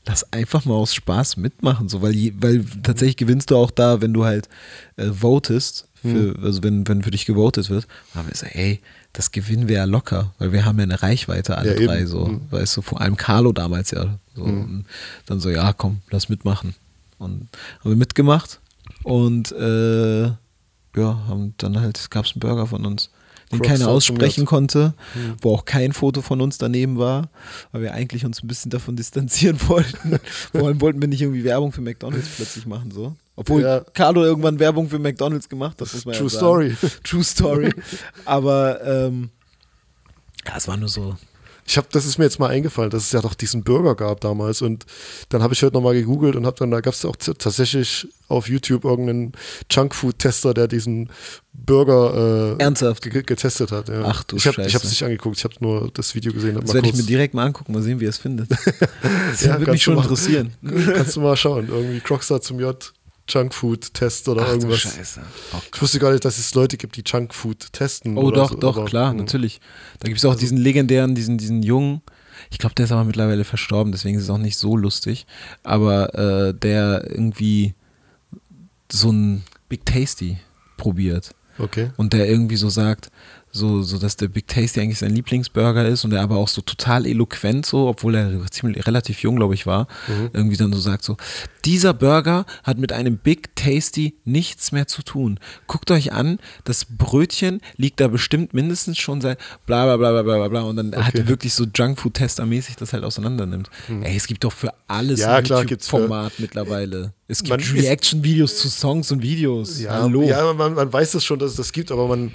lass einfach mal aus Spaß mitmachen, so, weil, weil tatsächlich gewinnst du auch da, wenn du halt äh, votest, für, also wenn, wenn für dich gewotet wird, dann haben wir so, ey, das gewinnen wir ja locker, weil wir haben ja eine Reichweite, alle Ja, eben. drei, so, Mhm. weißt du, vor allem Carlo damals ja. So, und dann so, ja, komm, lass mitmachen. Und haben wir mitgemacht und äh, ja, haben dann halt, gab es einen Burger von uns, den Crocs keiner aussprechen konnte, wo auch kein Foto von uns daneben war, weil wir eigentlich uns ein bisschen davon distanzieren wollten. Vor allem wollten wir nicht irgendwie Werbung für McDonalds plötzlich machen, so. Obwohl Ja. Carlo irgendwann Werbung für McDonalds gemacht hat, muss man True ja sagen. story. True Story. Aber ähm, ja, es war nur so. Ich habe, das ist mir jetzt mal eingefallen, dass es ja doch diesen Burger gab damals und dann habe ich heute nochmal gegoogelt und habe dann, da gab es auch tatsächlich auf YouTube irgendeinen Junkfood-Tester, der diesen Burger äh, Ernsthaft? ge- getestet hat. Ja. Ach du ich hab, Ich Scheiße. habe es nicht angeguckt, ich habe nur das Video gesehen. Das mal werde ich mir direkt mal angucken, mal sehen, wie er es findet. Das Ja, würde mich schon machen. interessieren. Kannst du mal schauen, irgendwie Crockstar zum J, Junkfood-Test oder Ach irgendwas. Scheiße. Oh Ich wusste gar nicht, dass es Leute gibt, die Junkfood testen. Oh oder doch, so, doch, aber, klar, mh. natürlich. Da gibt es auch diesen legendären, diesen, diesen jungen, ich glaube, der ist aber mittlerweile verstorben, deswegen ist es auch nicht so lustig, aber äh, der irgendwie so ein Big Tasty probiert Okay. und der irgendwie so sagt, so, so dass der Big Tasty eigentlich sein Lieblingsburger ist und er aber auch so total eloquent so, obwohl er ziemlich relativ jung, glaube ich, war, irgendwie dann so sagt so, dieser Burger hat mit einem Big Tasty nichts mehr zu tun. Guckt euch an, das Brötchen liegt da bestimmt mindestens schon seit bla bla bla bla bla bla, bla und dann hat wirklich so Junkfood-Tester-mäßig das halt auseinander nimmt. Ey, es gibt doch für alles Ja, ein YouTube-Format mittlerweile. Es gibt Reaction-Videos zu Songs und Videos. Ja, Hallo. ja man, man weiß es schon, dass es das gibt, aber man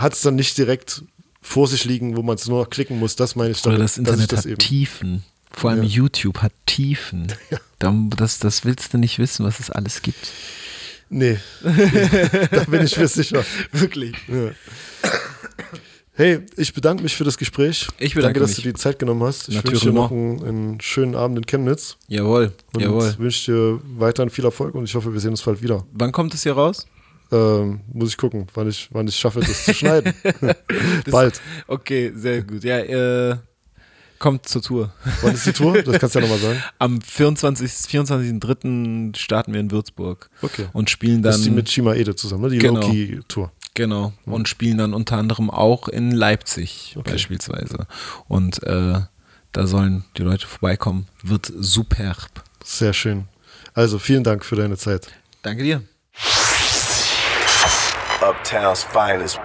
hat es dann nicht direkt vor sich liegen, wo man es nur noch klicken muss. Das meine ich Oder damit, das dass ich Internet das hat. Tiefen. Vor allem Ja. YouTube hat Tiefen. Da- Das, das willst du nicht wissen, was es alles gibt. Nee, da bin ich mir sicher. Wirklich. Ja. Hey, ich bedanke mich für das Gespräch. Ich bedanke Danke, dass mich. du dir die Zeit genommen hast. Ich Natürlich wünsche dir noch einen, einen schönen Abend in Chemnitz Jawohl, und jawohl. wünsche dir weiterhin viel Erfolg und ich hoffe, wir sehen uns bald wieder. Wann kommt es hier raus? Ähm, muss ich gucken, wann ich, wann ich schaffe, das zu schneiden. bald. Okay, sehr gut. Ja, äh, kommt zur Tour. Wann ist die Tour? Das kannst du ja nochmal sagen. Am 24. 24.03. starten wir in Würzburg. Okay. Und spielen Das dann. ist die mit Shima Ede zusammen, ne? die Genau. Loki-Tour. Genau. Und spielen dann unter anderem auch in Leipzig Okay. beispielsweise. Und äh, da sollen die Leute vorbeikommen. Wird superb. Sehr schön. Also vielen Dank für deine Zeit. Danke dir. Uptown's finest